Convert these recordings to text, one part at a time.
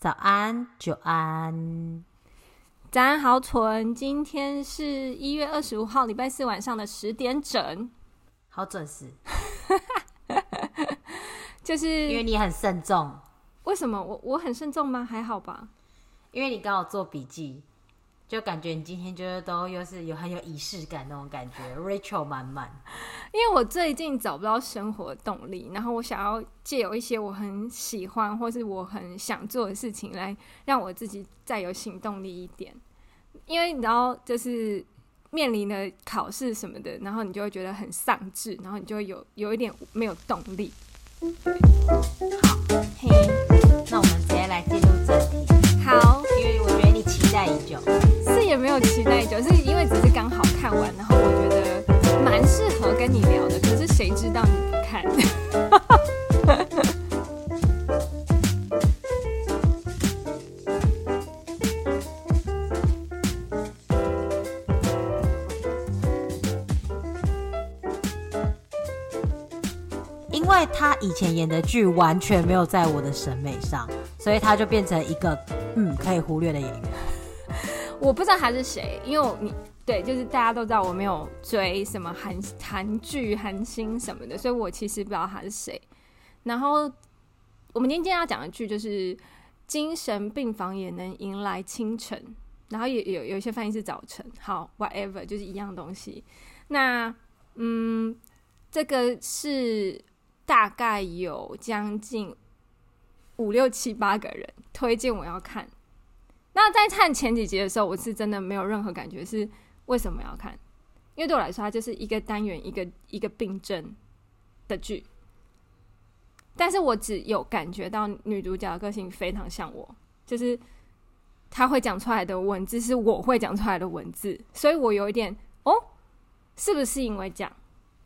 早安，久安，早安，好蠢！今天是一月二十五号，礼拜四晚上的十点整，好准时。就是因为你很慎重。为什么我我很慎重吗？还好吧。因为你刚好做笔记，就感觉你今天就是都又是有很有仪式感那种感觉，Rachel 满满。因为我最近找不到生活动力，然后我想要借有一些我很喜欢或是我很想做的事情，来让我自己再有行动力一点。因为你知道，就是面临的考试什么的，然后你就会觉得很丧志，然后你就会有有一点没有动力。好，嘿，那我们直接来进入正题。好，因为我觉得你期待已久，是也没有期待已久，是因为只是刚好看完，然后我觉得。蛮适合跟你聊的，可是谁知道你不看？因为他以前演的剧完全没有在我的审美上，所以他就变成一个嗯可以忽略的演员。我不知道他是谁，因为你。对，就是大家都知道我没有追什么韩韩剧、韩星什么的，所以我其实不知道他是谁。然后我们今天要讲的剧就是《精神病房也能迎来清晨》，然后也有有一些翻译是早晨。好，whatever，就是一样东西。那嗯，这个是大概有将近五六七八个人推荐我要看。那在看前几集的时候，我是真的没有任何感觉是。为什么要看？因为对我来说，它就是一个单元一个一个病症的剧。但是我只有感觉到女主角的个性非常像我，就是她会讲出来的文字是我会讲出来的文字，所以我有一点哦，是不是因为这样？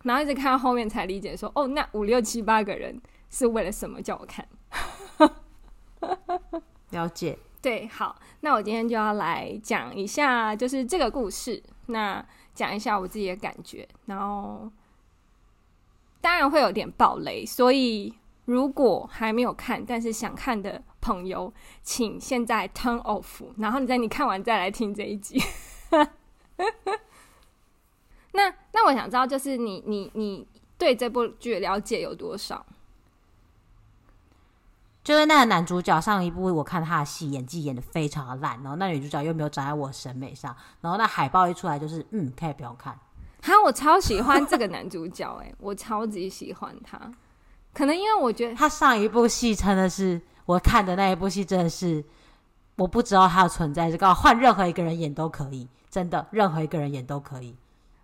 然后一直看到后面才理解说，哦，那五六七八个人是为了什么叫我看？了解。对，好，那我今天就要来讲一下，就是这个故事。那讲一下我自己的感觉，然后当然会有点爆雷，所以如果还没有看但是想看的朋友，请现在 turn off，然后你在你看完再来听这一集。那那我想知道，就是你你你对这部剧了解有多少？就是那个男主角上一部我看他的戏演技演的非常的烂，然后那女主角又没有长在我审美上，然后那海报一出来就是嗯，可以不用看。哈，我超喜欢这个男主角诶、欸，我超级喜欢他。可能因为我觉得他上一部戏真的是我看的那一部戏真的是我不知道他的存在，是刚好换任何一个人演都可以，真的任何一个人演都可以。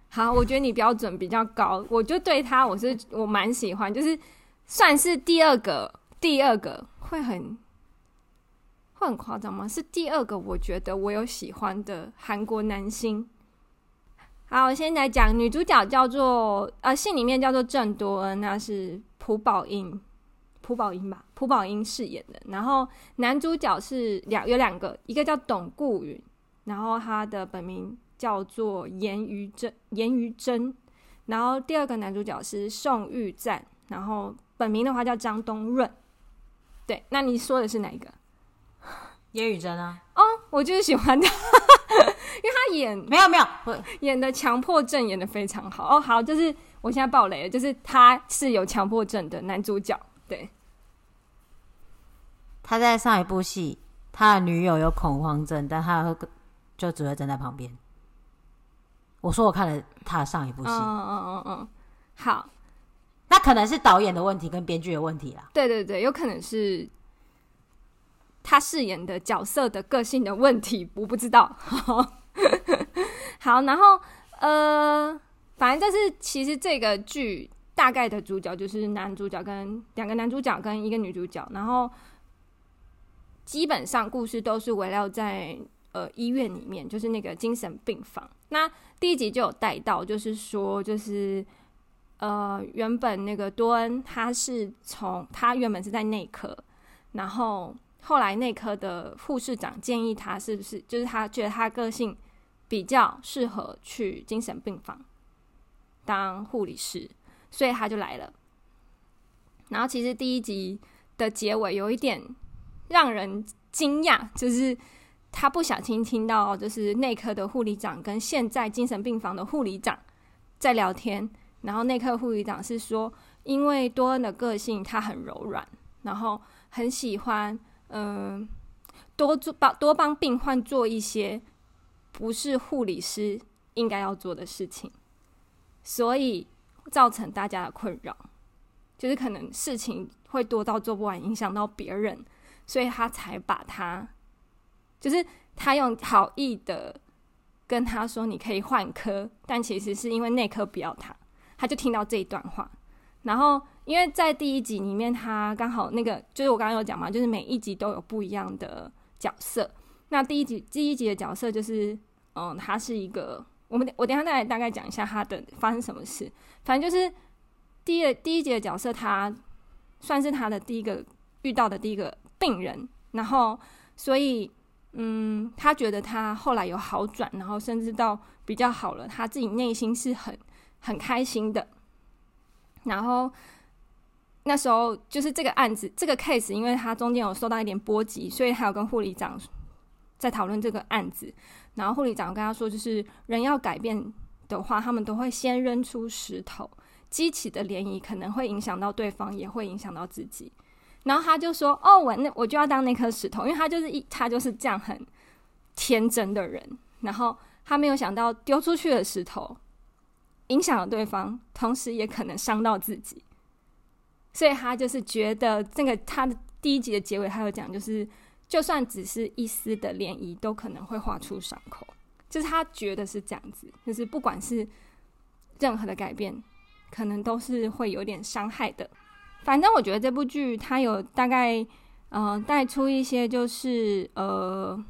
好，我觉得你标准比较高，我就对他我是我蛮喜欢，就是算是第二个。第二个会很会很夸张吗？是第二个，我觉得我有喜欢的韩国男星。好，我先来讲女主角叫做呃，戏里面叫做郑多恩，那是朴宝英，朴宝英吧，朴宝英饰演的。然后男主角是两有两个，一个叫董顾云，然后他的本名叫做严于真，严于真。然后第二个男主角是宋玉赞，然后本名的话叫张东润。对，那你说的是哪一个？严宇珍啊？哦，我就是喜欢他，因为他演没有没有演的强迫症演的非常好哦。好，就是我现在爆雷了，就是他是有强迫症的男主角。对，他在上一部戏，他的女友有恐慌症，但他就只会站在旁边。我说我看了他的上一部戏，嗯嗯嗯嗯，好。可能是导演的问题跟编剧的问题啦。对对对，有可能是他饰演的角色的个性的问题，我不知道。好，然后呃，反正就是其实这个剧大概的主角就是男主角跟两个男主角跟一个女主角，然后基本上故事都是围绕在呃医院里面，就是那个精神病房。那第一集就有带到，就是说就是。呃，原本那个多恩他是从他原本是在内科，然后后来内科的护士长建议他，是不是就是他觉得他个性比较适合去精神病房当护理师，所以他就来了。然后其实第一集的结尾有一点让人惊讶，就是他不小心听到，就是内科的护理长跟现在精神病房的护理长在聊天，然后内科护理长是说，因为多恩的个性他很柔软，然后很喜欢嗯、多做帮多帮病患做一些不是护理师应该要做的事情，所以造成大家的困扰。就是可能事情会多到做不完，影响到别人，所以他才把他，就是他用好意的跟他说：“你可以换科。”但其实是因为内科不要他，他就听到这一段话。然后因为在第一集里面，他刚好那个就是我刚刚有讲嘛，就是每一集都有不一样的角色。那第一集第一集的角色就是，嗯，他是一个，我们我等下再来大概讲一下他的发生什么事，反正就是。第一第一集的角色，他算是他的第一个遇到的第一个病人，然后所以嗯，他觉得他后来有好转，然后甚至到比较好了，他自己内心是很很开心的。然后那时候就是这个案子这个 case，因为他中间有受到一点波及，所以还有跟护理长在讨论这个案子。然后护理长跟他说，就是人要改变的话，他们都会先扔出石头。激起的涟漪可能会影响到对方，也会影响到自己。然后他就说：“哦，我那我就要当那颗石头，因为他就是一他就是这样很天真的人。然后他没有想到丢出去的石头影响了对方，同时也可能伤到自己。所以他就是觉得这个他的第一集的结尾，他有讲，就是就算只是一丝的涟漪，都可能会划出伤口。就是他觉得是这样子，就是不管是任何的改变。”可能都是会有点伤害的。反正我觉得这部剧它有大概，呃，带出一些就是呃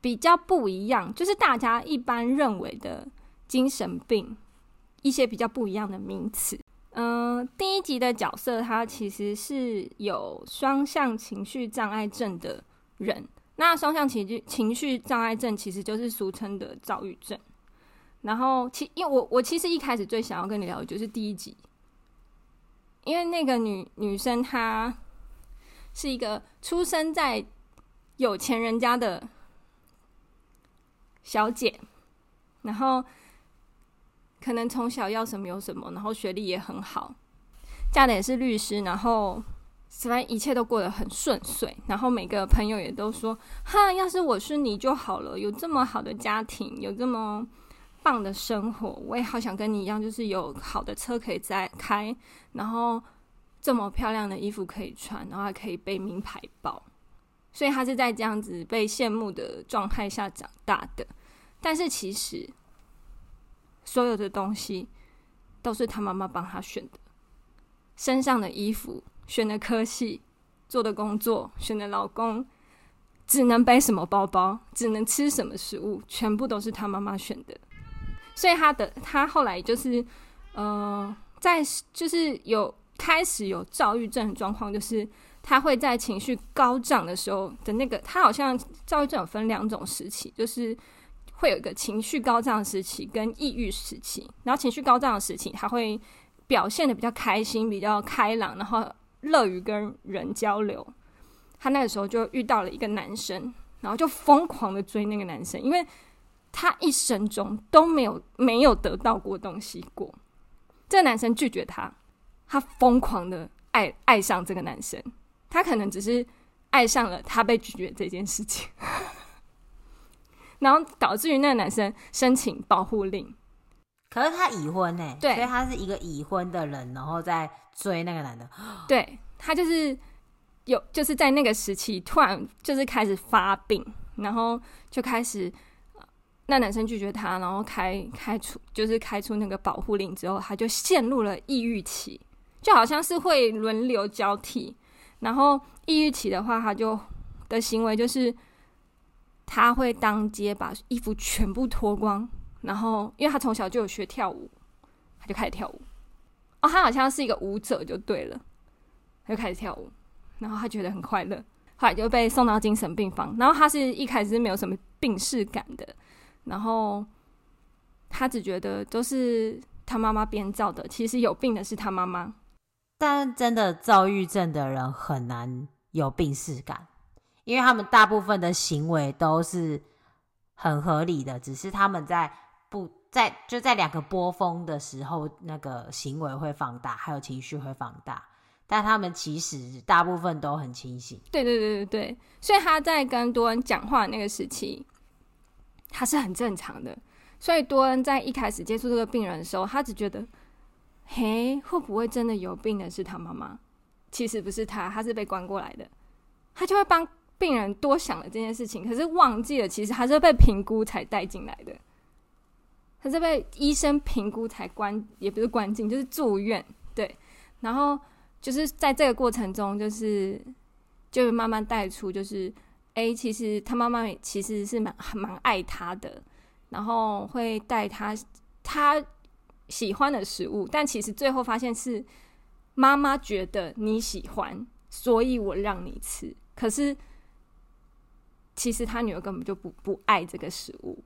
比较不一样，就是大家一般认为的精神病一些比较不一样的名词。嗯、第一集的角色他其实是有双向情绪障碍症的人。那双向情绪情绪障碍症其实就是俗称的躁郁症。然后，其因为我我其实一开始最想要跟你聊的就是第一集，因为那个女女生她是一个出生在有钱人家的小姐，然后可能从小要什么有什么，然后学历也很好，嫁的也是律师，然后反正一切都过得很顺遂，然后每个朋友也都说：“哈，要是我是你就好了，有这么好的家庭，有这么。”棒的生活，我也好想跟你一样，就是有好的车可以再开，然后这么漂亮的衣服可以穿，然后还可以背名牌包。所以他是在这样子被羡慕的状态下长大的。但是其实所有的东西都是他妈妈帮他选的，身上的衣服、选的科系、做的工作、选的老公，只能背什么包包、只能吃什么食物，全部都是他妈妈选的。所以他的他后来就是，呃，在就是有开始有躁郁症的状况，就是他会在情绪高涨的时候的那个，他好像躁郁症有分两种时期，就是会有一个情绪高涨时期跟抑郁时期。然后情绪高涨的时期，他会表现得比较开心、比较开朗，然后乐于跟人交流。他那个时候就遇到了一个男生，然后就疯狂的追那个男生，因为。他一生中都没有没有得到过东西过，这个男生拒绝他，他疯狂的爱爱上这个男生，他可能只是爱上了他被拒绝这件事情，然后导致于那个男生申请保护令。可是他已婚呢？对，所以他是一个已婚的人，然后在追那个男的。对，他就是有就是在那个时期突然就是开始发病，然后就开始。那男生拒绝他，然后开开出就是开出那个保护令之后，他就陷入了抑郁期，就好像是会轮流交替。然后抑郁期的话，他就的行为就是他会当街把衣服全部脱光，然后因为他从小就有学跳舞，他就开始跳舞。哦，他好像是一个舞者就对了，他就开始跳舞，然后他觉得很快乐，后来就被送到精神病房。然后他是一开始是没有什么病识感的。然后他只觉得都是他妈妈编造的，其实有病的是他妈妈。但真的躁郁症的人很难有病识感，因为他们大部分的行为都是很合理的，只是他们在不在就在两个波峰的时候，那个行为会放大，还有情绪会放大。但他们其实大部分都很清醒。对对对对对，所以他在跟多恩讲话那个时期，他是很正常的。所以多恩在一开始接触这个病人的时候，他只觉得，嘿，会不会真的有病的是他妈妈？其实不是他，他是被关过来的。他就会帮病人多想了这件事情，可是忘记了，其实他是被评估才带进来的。他是被医生评估才关，也不是关进，就是住院。对，然后。就是在这个过程中，就是就是慢慢带出，就是 A，，其实他妈妈其实是蛮蛮爱他的，然后会带他他喜欢的食物，但其实最后发现是妈妈觉得你喜欢，所以我让你吃。可是其实他女儿根本就不不爱这个食物，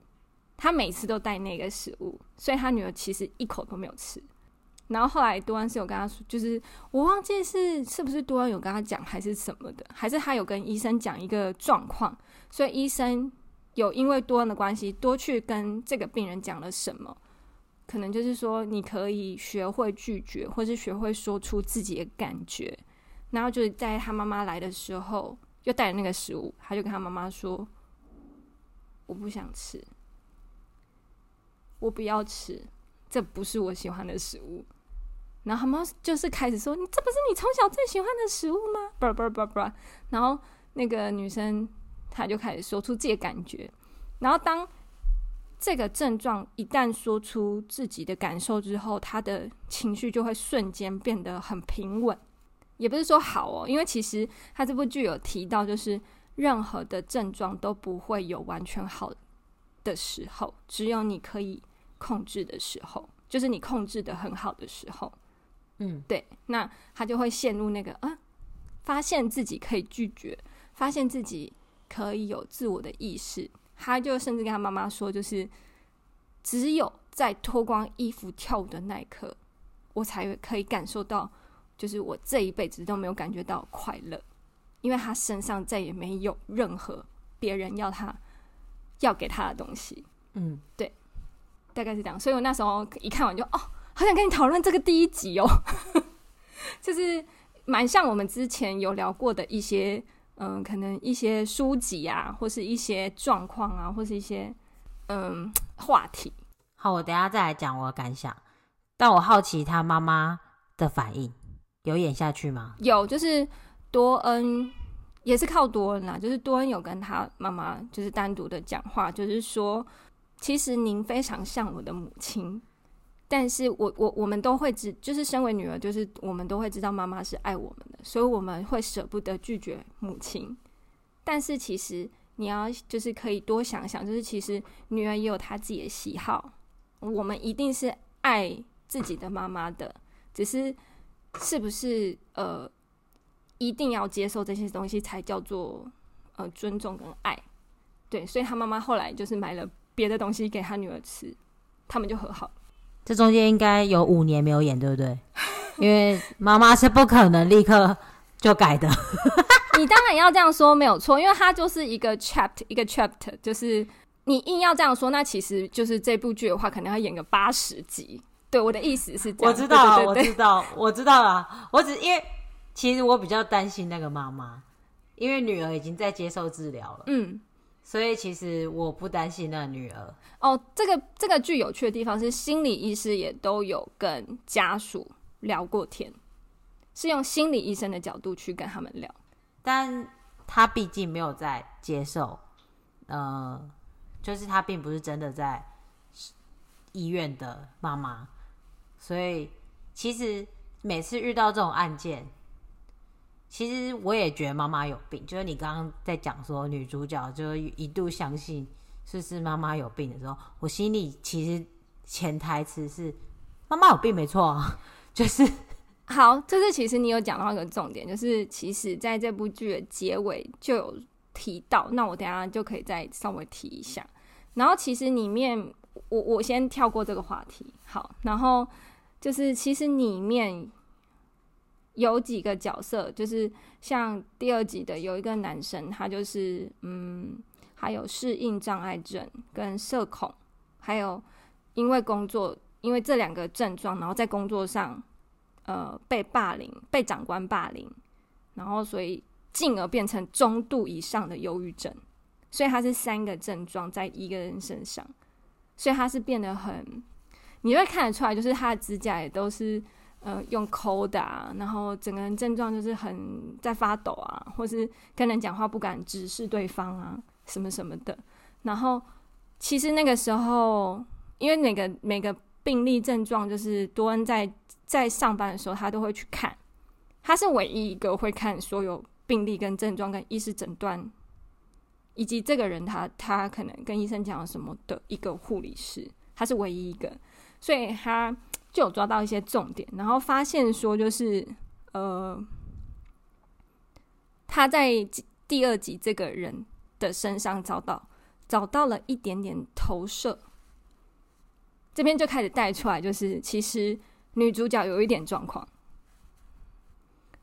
他每次都带那个食物，所以他女儿其实一口都没有吃。然后后来多恩是有跟他说，就是我忘记是是不是多恩有跟他讲还是什么的，还是他有跟医生讲一个状况，所以医生有因为多恩的关系多去跟这个病人讲了什么，可能就是说你可以学会拒绝，或是学会说出自己的感觉。然后就是在他妈妈来的时候，又带着那个食物，他就跟他妈妈说：“我不想吃，我不要吃，这不是我喜欢的食物。”然后他们就是开始说：“你这不是你从小最喜欢的食物吗？”不不不不，然后那个女生她就开始说出自己的感觉。然后当这个症状一旦说出自己的感受之后，她的情绪就会瞬间变得很平稳。也不是说好哦，因为其实他这部剧有提到，就是任何的症状都不会有完全好的时候，只有你可以控制的时候，就是你控制的很好的时候。嗯，对，那他就会陷入那个啊，发现自己可以拒绝，发现自己可以有自我的意识，他就甚至跟他妈妈说，就是只有在脱光衣服跳舞的那一刻，我才可以感受到，就是我这一辈子都没有感觉到快乐，因为他身上再也没有任何别人要他要给他的东西。嗯，对，大概是这样，所以我那时候一看完就哦。好想跟你讨论这个第一集哦，就是蛮像我们之前有聊过的一些，嗯，可能一些书籍啊，或是一些状况啊，或是一些嗯话题。好，我等下再来讲我的感想。但我好奇他妈妈的反应，有演下去吗？有，就是多恩也是靠多恩啦，就是多恩有跟他妈妈就是单独的讲话，就是说，其实您非常像我的母亲。但是我我我们都会知，就是身为女儿，就是我们都会知道妈妈是爱我们的，所以我们会舍不得拒绝母亲。但是其实你要就是可以多想想，就是其实女儿也有她自己的喜好，我们一定是爱自己的妈妈的，只是是不是呃一定要接受这些东西才叫做呃尊重跟爱？对，所以他妈妈后来就是买了别的东西给他女儿吃，他们就和好。这中间应该有五年没有演，对不对？因为妈妈是不可能立刻就改的。你当然要这样说没有错，因为它就是一个 chapter 一个 chapter，就是你硬要这样说，那其实就是这部剧的话，可能要演个八十集。对，我的意思是这样。我知道，对对对对，我知道，我知道了。我只因为其实我比较担心那个妈妈，因为女儿已经在接受治疗了。嗯。所以其实我不担心那个女儿哦。这个这个剧有趣的地方是，心理医师也都有跟家属聊过天，是用心理医生的角度去跟他们聊。但他毕竟没有在接受，呃，就是他并不是真的在医院的妈妈，所以其实每次遇到这种案件。其实我也觉得妈妈有病，就是你刚刚在讲说女主角就一度相信是不是妈妈有病的时候，我心里其实潜台词是妈妈有病没错啊，就是 好，这是其实你有讲到一个重点，就是其实在这部剧的结尾就有提到，那我等下就可以再稍微提一下。然后其实里面我我先跳过这个话题，好，然后就是其实里面。有几个角色，就是像第二集的有一个男生，他就是嗯，还有适应障碍症跟社恐，还有因为工作，因为这两个症状，然后在工作上呃被霸凌，被长官霸凌，然后所以进而变成中度以上的忧郁症，所以他是三个症状在一个人身上，所以他是变得很，你会看得出来，就是他的指甲也都是。呃，用抠的啊，然后整个人症状就是很在发抖啊，或是跟人讲话不敢直视对方啊，什么什么的。然后其实那个时候，因为每个每个病例症状，就是多恩在在上班的时候，他都会去看。他是唯一一个会看所有病例跟症状跟医师诊断，以及这个人他他可能跟医生讲了什么的一个护理师，他是唯一一个，所以他。就有抓到一些重点，然后发现说，就是呃，他在第二集这个人的身上找到找到了一点点投射，这边就开始带出来，就是其实女主角有一点状况，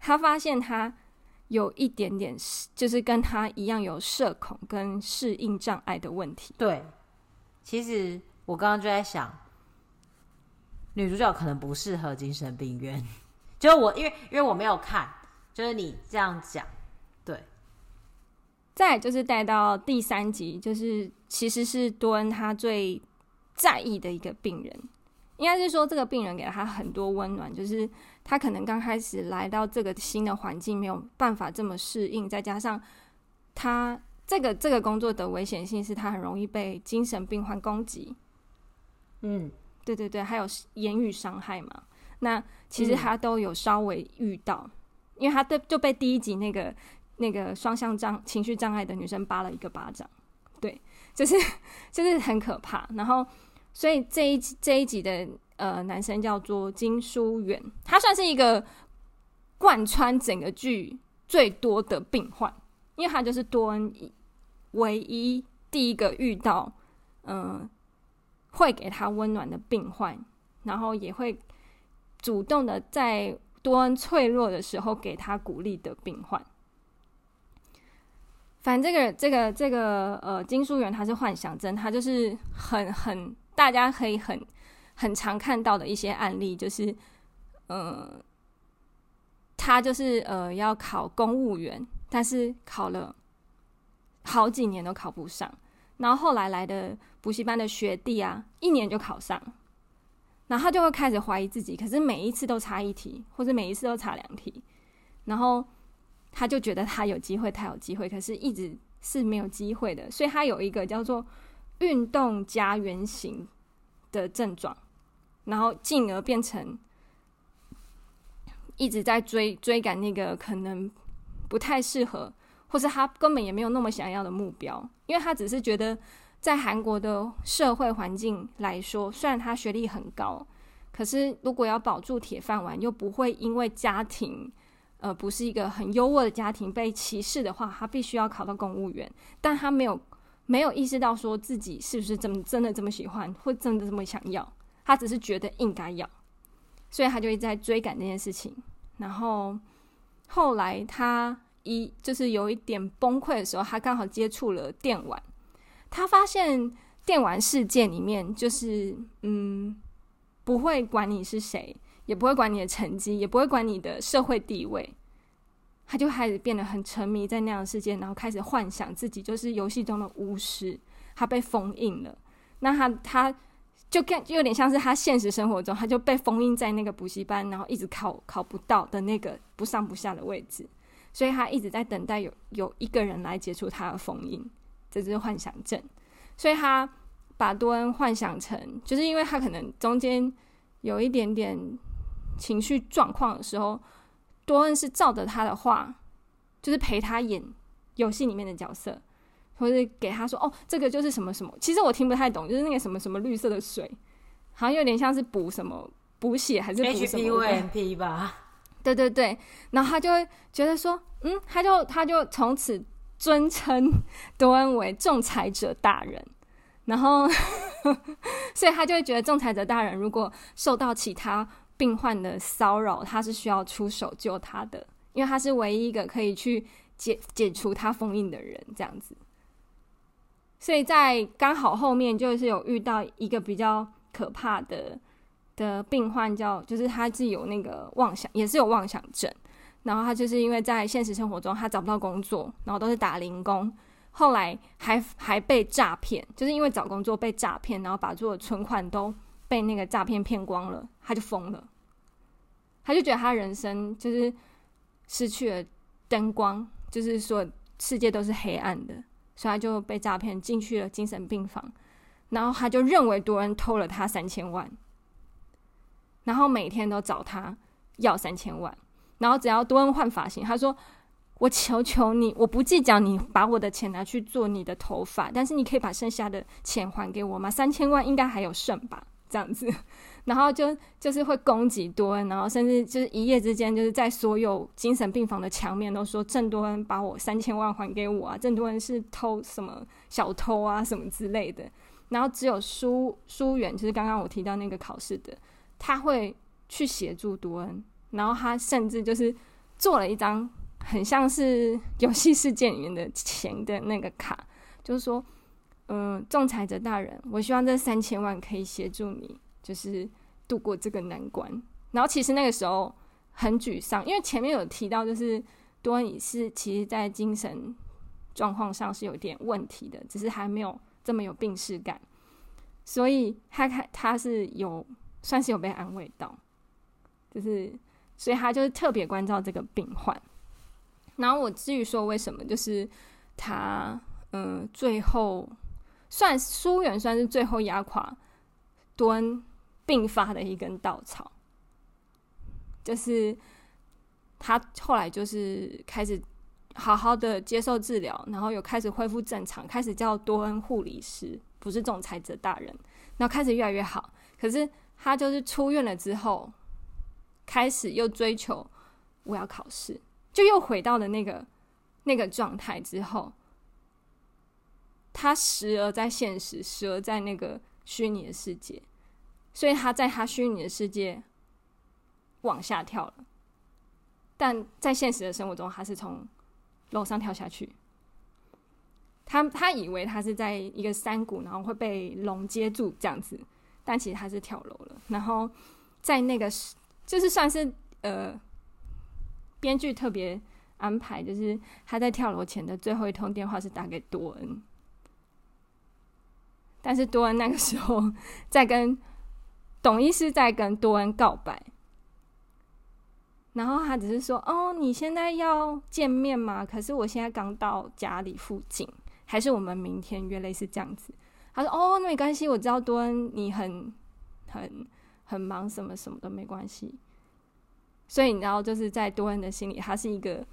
他发现他有一点点，就是跟他一样有社恐跟适应障碍的问题。对，其实我刚刚就在想。女主角可能不适合精神病院，就我因为因为我没有看，就是你这样讲，对。再就是带到第三集，就是其实是多恩他最在意的一个病人，应该是说这个病人给了他很多温暖，就是他可能刚开始来到这个新的环境没有办法这么适应，再加上他这个这个工作的危险性是他很容易被精神病患攻击，嗯。对对对，还有言语伤害嘛？那其实他都有稍微遇到，嗯、因为他对就被第一集那个那个双向障情绪障碍的女生扒了一个巴掌，对，就是就是很可怕。然后，所以这一这一集的呃男生叫做金书远，他算是一个贯穿整个剧最多的病患，因为他就是多恩唯一第一个遇到嗯。呃会给他温暖的病患，然后也会主动的在多恩脆弱的时候给他鼓励的病患。反正这个这个这个呃金书元他是幻想症，他就是很很大家可以很很常看到的一些案例，就是呃他就是呃要考公务员，但是考了好几年都考不上。然后后来来的补习班的学弟啊，一年就考上，然后他就会开始怀疑自己，可是每一次都差一题，或者每一次都差两题，然后他就觉得他有机会，他有机会，可是一直是没有机会的，所以他有一个叫做运动加原型的症状，然后进而变成一直在追追赶那个可能不太适合。或是他根本也没有那么想要的目标，因为他只是觉得在韩国的社会环境来说，虽然他学历很高，可是如果要保住铁饭碗，又不会因为家庭呃不是一个很优渥的家庭被歧视的话，他必须要考到公务员。但他没有没有意识到说自己是不是这么真的这么喜欢，或真的这么想要，他只是觉得应该要，所以他就一直在追赶这件事情。然后后来他。一就是有一点崩溃的时候，他刚好接触了电玩，他发现电玩世界里面就是嗯，不会管你是谁，也不会管你的成绩，也不会管你的社会地位，他就开始变得很沉迷在那样的世界，然后开始幻想自己就是游戏中的巫师，他被封印了。那他他就更就有点像是他现实生活中，他就被封印在那个补习班，然后一直考考不到的那个不上不下的位置。所以他一直在等待有有一个人来解除他的封印，这就是幻想症。所以他把多恩幻想成，就是因为他可能中间有一点点情绪状况的时候，多恩是照着他的话，就是陪他演游戏里面的角色，或者给他说：“哦，这个就是什么什么。”其实我听不太懂，就是那个什么什么绿色的水，好像有点像是补什么补血还是补什么 HPUMP 吧。对对对，然后他就会觉得说，嗯，他就他就从此尊称 多恩为仲裁者大人，然后，所以他就会觉得仲裁者大人如果受到其他病患的骚扰，他是需要出手救他的，因为他是唯一一个可以去解解除他封印的人，这样子。所以在刚好后面就是有遇到一个比较可怕的的病患，叫就是他自己有那个妄想，也是有妄想症。然后他就是因为在现实生活中他找不到工作，然后都是打零工，后来还还被诈骗，就是因为找工作被诈骗，然后把所有存款都被那个诈骗骗光了，他就疯了，他就觉得他人生就是失去了灯光，就是说世界都是黑暗的。所以他就被诈骗进去了精神病房，然后他就认为多恩偷了他三千万，然后每天都找他要三千万，然后只要多恩换发型，他说：“我求求你，我不计较你把我的钱拿去做你的头发，但是你可以把剩下的钱还给我吗？三千万应该还有剩吧？这样子。”然后就就是会攻击多恩，然后甚至就是一夜之间，就是在所有精神病房的墙面都说郑多恩把我三千万还给我啊，郑多恩是偷什么小偷啊什么之类的。然后只有疏疏远，就是刚刚我提到那个考试的，他会去协助多恩，然后他甚至就是做了一张很像是游戏世界里面的钱的那个卡，就是说，嗯、仲裁者大人，我希望这三千万可以协助你。就是度过这个难关，然后其实那个时候很沮丧，因为前面有提到，就是多恩也是其实在精神状况上是有点问题的，只是还没有这么有病识感，所以他看他是有算是有被安慰到，就是所以他就是特别关照这个病患。然后我至于说为什么，就是他嗯最后算书媛算是最后压垮多恩。病发的一根稻草，就是他后来就是开始好好的接受治疗，然后又开始恢复正常，开始叫多恩护理师，不是仲裁者大人，然后开始越来越好。可是他就是出院了之后，开始又追求我要考试，就又回到了那个那个状态之后，他时而在现实，时而在那个虚拟的世界。所以他在他虚拟的世界往下跳了，但在现实的生活中，他是从楼上跳下去。他他以为他是在一个山谷，然后会被龙接住这样子，但其实他是跳楼了。然后在那个就是算是呃，编剧特别安排，就是他在跳楼前的最后一通电话是打给多恩，但是多恩那个时候在跟。董医师在跟多恩告白，然后他只是说：“哦，你现在要见面吗？可是我现在刚到家里附近，还是我们明天约，类似这样子。”他说：“哦，那没关系，我知道多恩你很很很忙，什么什么都没关系。”所以你知道，就是在多恩的心里，他是一个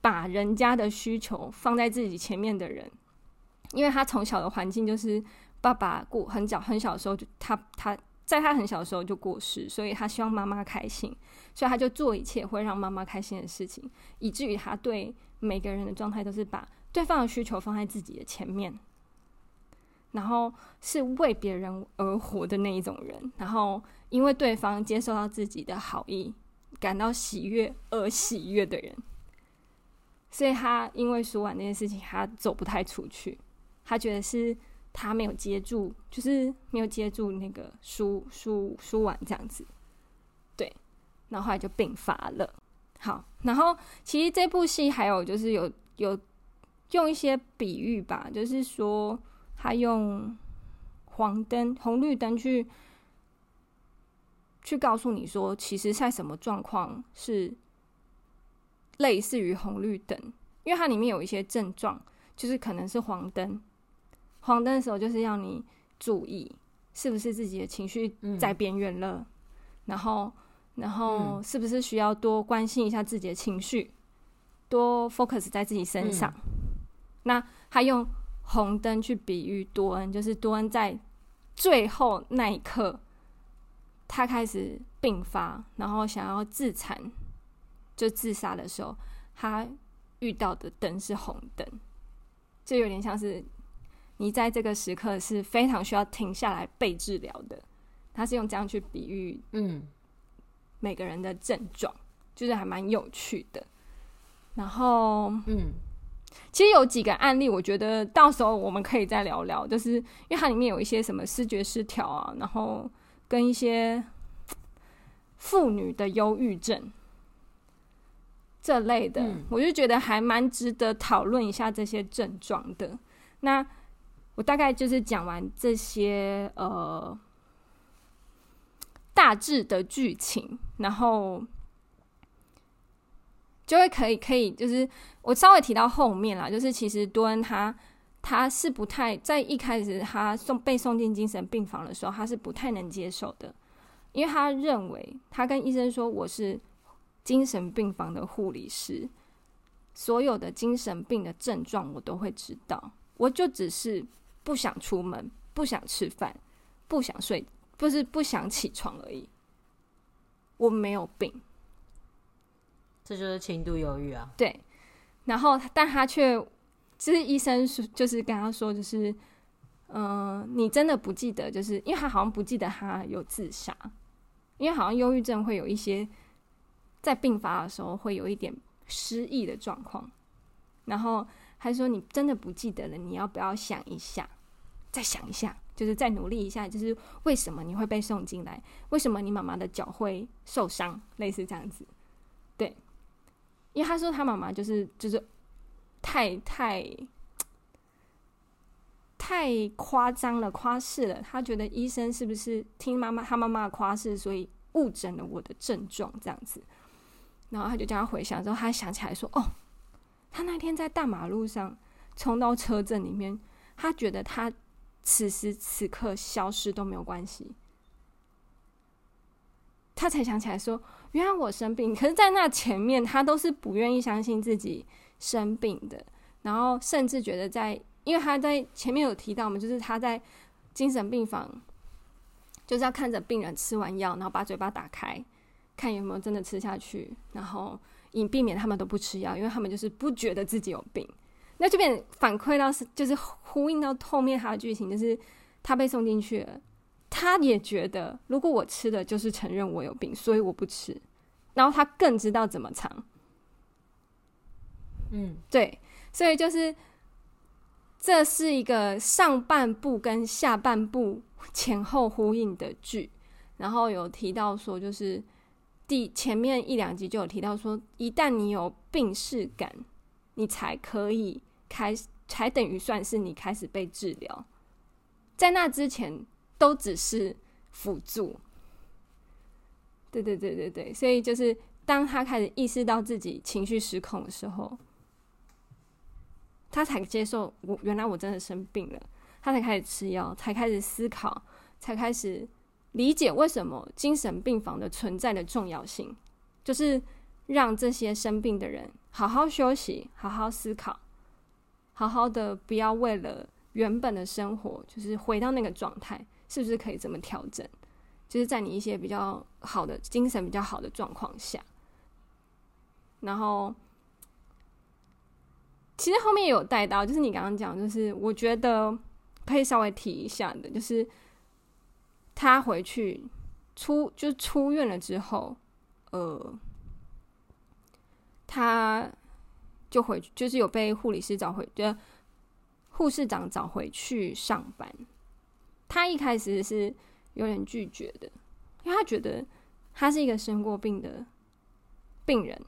把人家的需求放在自己前面的人，因为他从小的环境就是。爸爸过很小很小的时候就他他在他很小的时候就过世，所以他希望妈妈开心，所以他就做一切会让妈妈开心的事情，以至于他对每个人的状态都是把对方的需求放在自己的前面，然后是为别人而活的那一种人，然后因为对方接受到自己的好意，感到喜悦而喜悦的人，所以他因为说完那件事情，他走不太出去，他觉得是。他没有接住，就是没有接住那个输输输完这样子，对，然后后来就病发了。好，然后其实这部戏还有就是有有用一些比喻吧，就是说他用黄灯、红绿灯去去告诉你说，其实在什么状况是类似于红绿灯，因为它里面有一些症状，就是可能是黄灯。黄灯的时候，就是要你注意是不是自己的情绪在边缘了，嗯、然后，然后是不是需要多关心一下自己的情绪，多 focus 在自己身上。嗯、那他用红灯去比喻多恩，就是多恩在最后那一刻，他开始病发，然后想要自残，就自杀的时候，他遇到的灯是红灯，就有点像是。你在这个时刻是非常需要停下来被治疗的，他是用这样去比喻，嗯，每个人的症状，就是还蛮有趣的。然后，嗯，其实有几个案例，我觉得到时候我们可以再聊聊，就是因为它里面有一些什么视觉失调啊，然后跟一些妇女的忧郁症这类的，嗯，我就觉得还蛮值得讨论一下这些症状的。那我大概就是讲完这些呃大致的剧情，然后。就会可以可以，就是我稍微提到后面啦，就是其实多恩他他是不太在一开始他送被送进精神病房的时候，他是不太能接受的，因为他认为他跟医生说，我是精神病房的护理师，所有的精神病的症状我都会知道，我就只是不想出门，不想吃饭，不想睡，不是不想起床而已，我没有病。这就是轻度忧郁啊。对，然后但他却，其实医生说，就是跟他说，就是，嗯、你真的不记得，就是因为他好像不记得他有自杀，因为好像忧郁症会有一些在病发的时候会有一点失忆的状况，然后他说你真的不记得了，你要不要想一下，再想一下，就是再努力一下，就是为什么你会被送进来，为什么你妈妈的脚会受伤，类似这样子，对。因为他说他妈妈就是就是太太太夸张了，夸饰了。他觉得医生是不是听妈妈他妈妈的夸饰，所以误诊了我的症状这样子。然后他就叫他回想之后，他想起来说：“哦，他那天在大马路上冲到车阵里面，他觉得他此时此刻消失都没有关系。”他才想起来说。原来我生病，可是，在那前面，他都是不愿意相信自己生病的，然后甚至觉得在，因为他在前面有提到嘛，就是他在精神病房，就是要看着病人吃完药，然后把嘴巴打开，看有没有真的吃下去，然后以避免他们都不吃药，因为他们就是不觉得自己有病。那这边反馈到是，就是呼应到后面他的剧情，就是他被送进去了。他也觉得，如果我吃的就是承认我有病，所以我不吃。然后他更知道怎么藏。嗯，对，所以就是这是一个上半部跟下半部前后呼应的剧。然后有提到说，就是第前面一两集就有提到说，一旦你有病识感，你才可以开始，才等于算是你开始被治疗。在那之前。都只是辅助，对对对对对，所以就是当他开始意识到自己情绪失控的时候，他才接受我原来我真的生病了，他才开始吃药，才开始思考，才开始理解为什么精神病房的存在的重要性，就是让这些生病的人好好休息，好好思考，好好的不要为了原本的生活，就是回到那个状态。是不是可以这么调整？就是在你一些比较好的精神比较好的状况下，然后其实后面有带到，就是你刚刚讲，就是我觉得可以稍微提一下的，就是他回去出就出院了之后，呃，他就回去，就是有被护理师找回，就护士长找回去上班。他一开始是有点拒绝的，因为他觉得他是一个生过病的病人，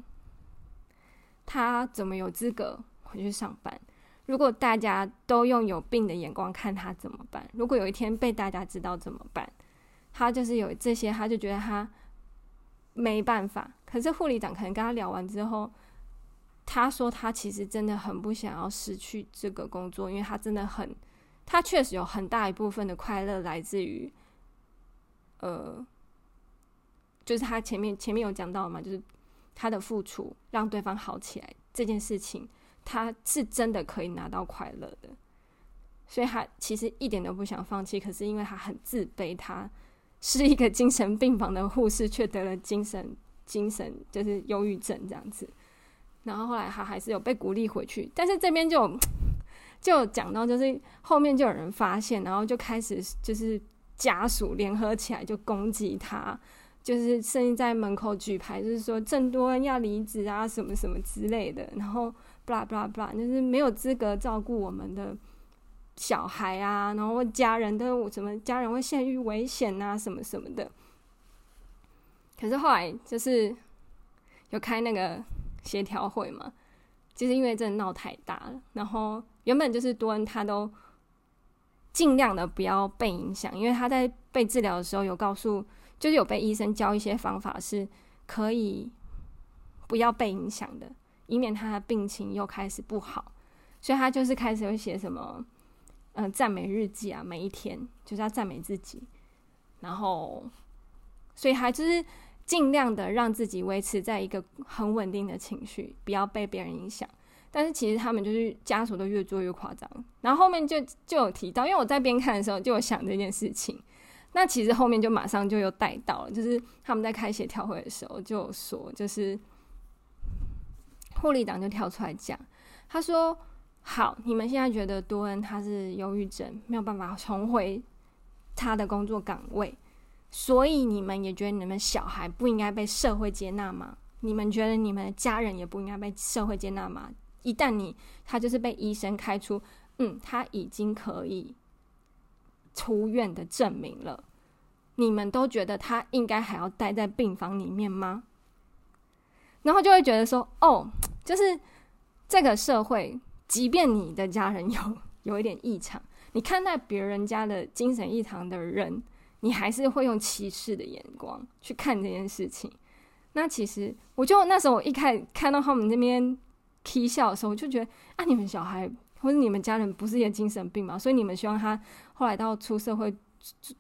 他怎么有资格回去上班？如果大家都用有病的眼光看他怎么办？如果有一天被大家知道怎么办？他就是有这些，他就觉得他没办法。可是护理长可能跟他聊完之后，他说他其实真的很不想要失去这个工作，因为他真的很。他确实有很大一部分的快乐来自于，呃，就是他前面前面有讲到嘛，就是他的付出让对方好起来这件事情，他是真的可以拿到快乐的，所以他其实一点都不想放弃。可是因为他很自卑，他是一个精神病房的护士，却得了精神精神就是忧郁症这样子。然后后来他还是有被鼓励回去，但是这边就。就讲到，就是后面就有人发现，然后就开始就是家属联合起来就攻击他，就是甚至在门口举牌，就是说郑多恩要离职啊，什么什么之类的，然后 blah blah blah，就是没有资格照顾我们的小孩啊，然后家人都什么家人会陷于危险啊，什么什么的。可是后来就是有开那个协调会嘛，就是因为真的闹太大了，然后原本就是多恩他都。尽量的不要被影响，因为他在被治疗的时候有告诉，就是有被医生教一些方法，是可以不要被影响的，以免他的病情又开始不好。所以他就是开始会写什么，嗯、赞美日记啊，每一天就是要赞美自己，然后，所以还就是尽量的让自己维持在一个很稳定的情绪，不要被别人影响。但是其实他们就是家属都越做越夸张，然后后面就就有提到，因为我在边看的时候就有想这件事情，那其实后面就马上就有带到了，就是他们在开协调会的时候就有说，就是护理长就跳出来讲，他说：“好，你们现在觉得多恩他是忧郁症，没有办法重回他的工作岗位，所以你们也觉得你们小孩不应该被社会接纳吗？你们觉得你们的家人也不应该被社会接纳吗？”一旦你他就是被医生开出，嗯，他已经可以出院的证明了，你们都觉得他应该还要待在病房里面吗？然后就会觉得说，哦，就是这个社会，即便你的家人有 有一点异常，你看待别人家的精神异常的人，你还是会用歧视的眼光去看这件事情。那其实，我就那时候我一开始看到他们那边。啼笑的时候，我就觉得啊，你们小孩或者你们家人不是也精神病吗？所以你们希望他后来到出社会，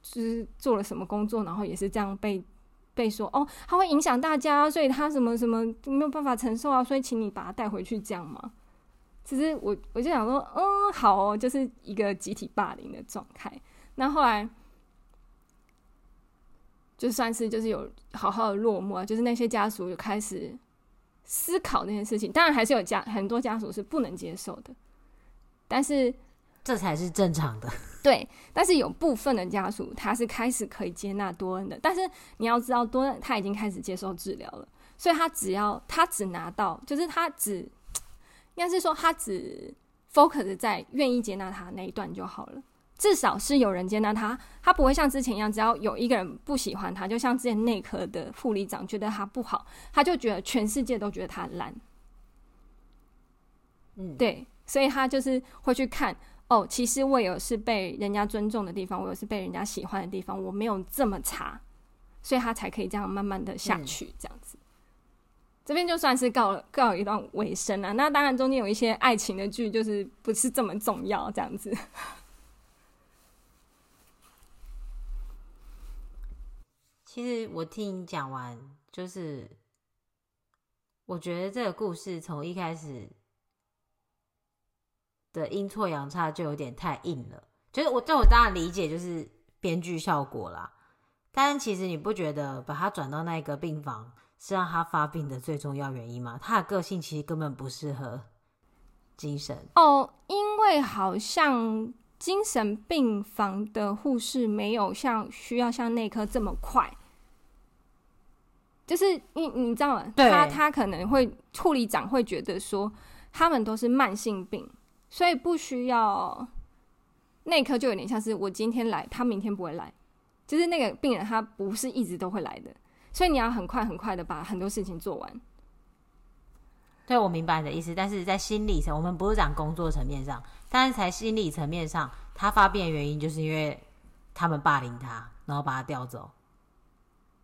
就是做了什么工作，然后也是这样被被说哦，他会影响大家，所以他什么什么没有办法承受啊，所以请你把他带回去，这样吗？其实我我就想说，嗯，好哦，就是一个集体霸凌的状态。那后来就算是就是有好好的落幕啊，就是那些家属就开始。思考那件事情，当然还是有家很多家属是不能接受的，但是这才是正常的。对，但是有部分的家属他是开始可以接纳多恩的，但是你要知道多恩他已经开始接受治疗了，所以他只要他只拿到，就是他只应该是说他只 focus 在愿意接纳他那一段就好了。至少是有人接纳他，他不会像之前一样，只要有一个人不喜欢他，就像之前内科的护理长觉得他不好，他就觉得全世界都觉得他烂。嗯，对，所以他就是会去看哦，其实我有是被人家尊重的地方，我有是被人家喜欢的地方，我没有这么差，所以他才可以这样慢慢的下去，嗯、这样子。这边就算是告了告一段尾声了，那当然中间有一些爱情的剧，就是不是这么重要，这样子。其实我听你讲完，就是我觉得这个故事从一开始的阴错阳差就有点太硬了。就是我对我当然理解，就是编剧效果啦。但是其实你不觉得把他转到那个病房是让他发病的最重要原因吗？他的个性其实根本不适合精神哦，因为好像精神病房的护士没有像需要像内科这么快。就是你你知道吗？他他可能会护理长会觉得说，他们都是慢性病，所以不需要内科，就有点像是我今天来，他明天不会来，就是那个病人他不是一直都会来的，所以你要很快很快的把很多事情做完。对，我明白你的意思，但是在心理层，我们不是讲工作层面上，但是在心理层面上，他发病的原因就是因为他们霸凌他，然后把他调走。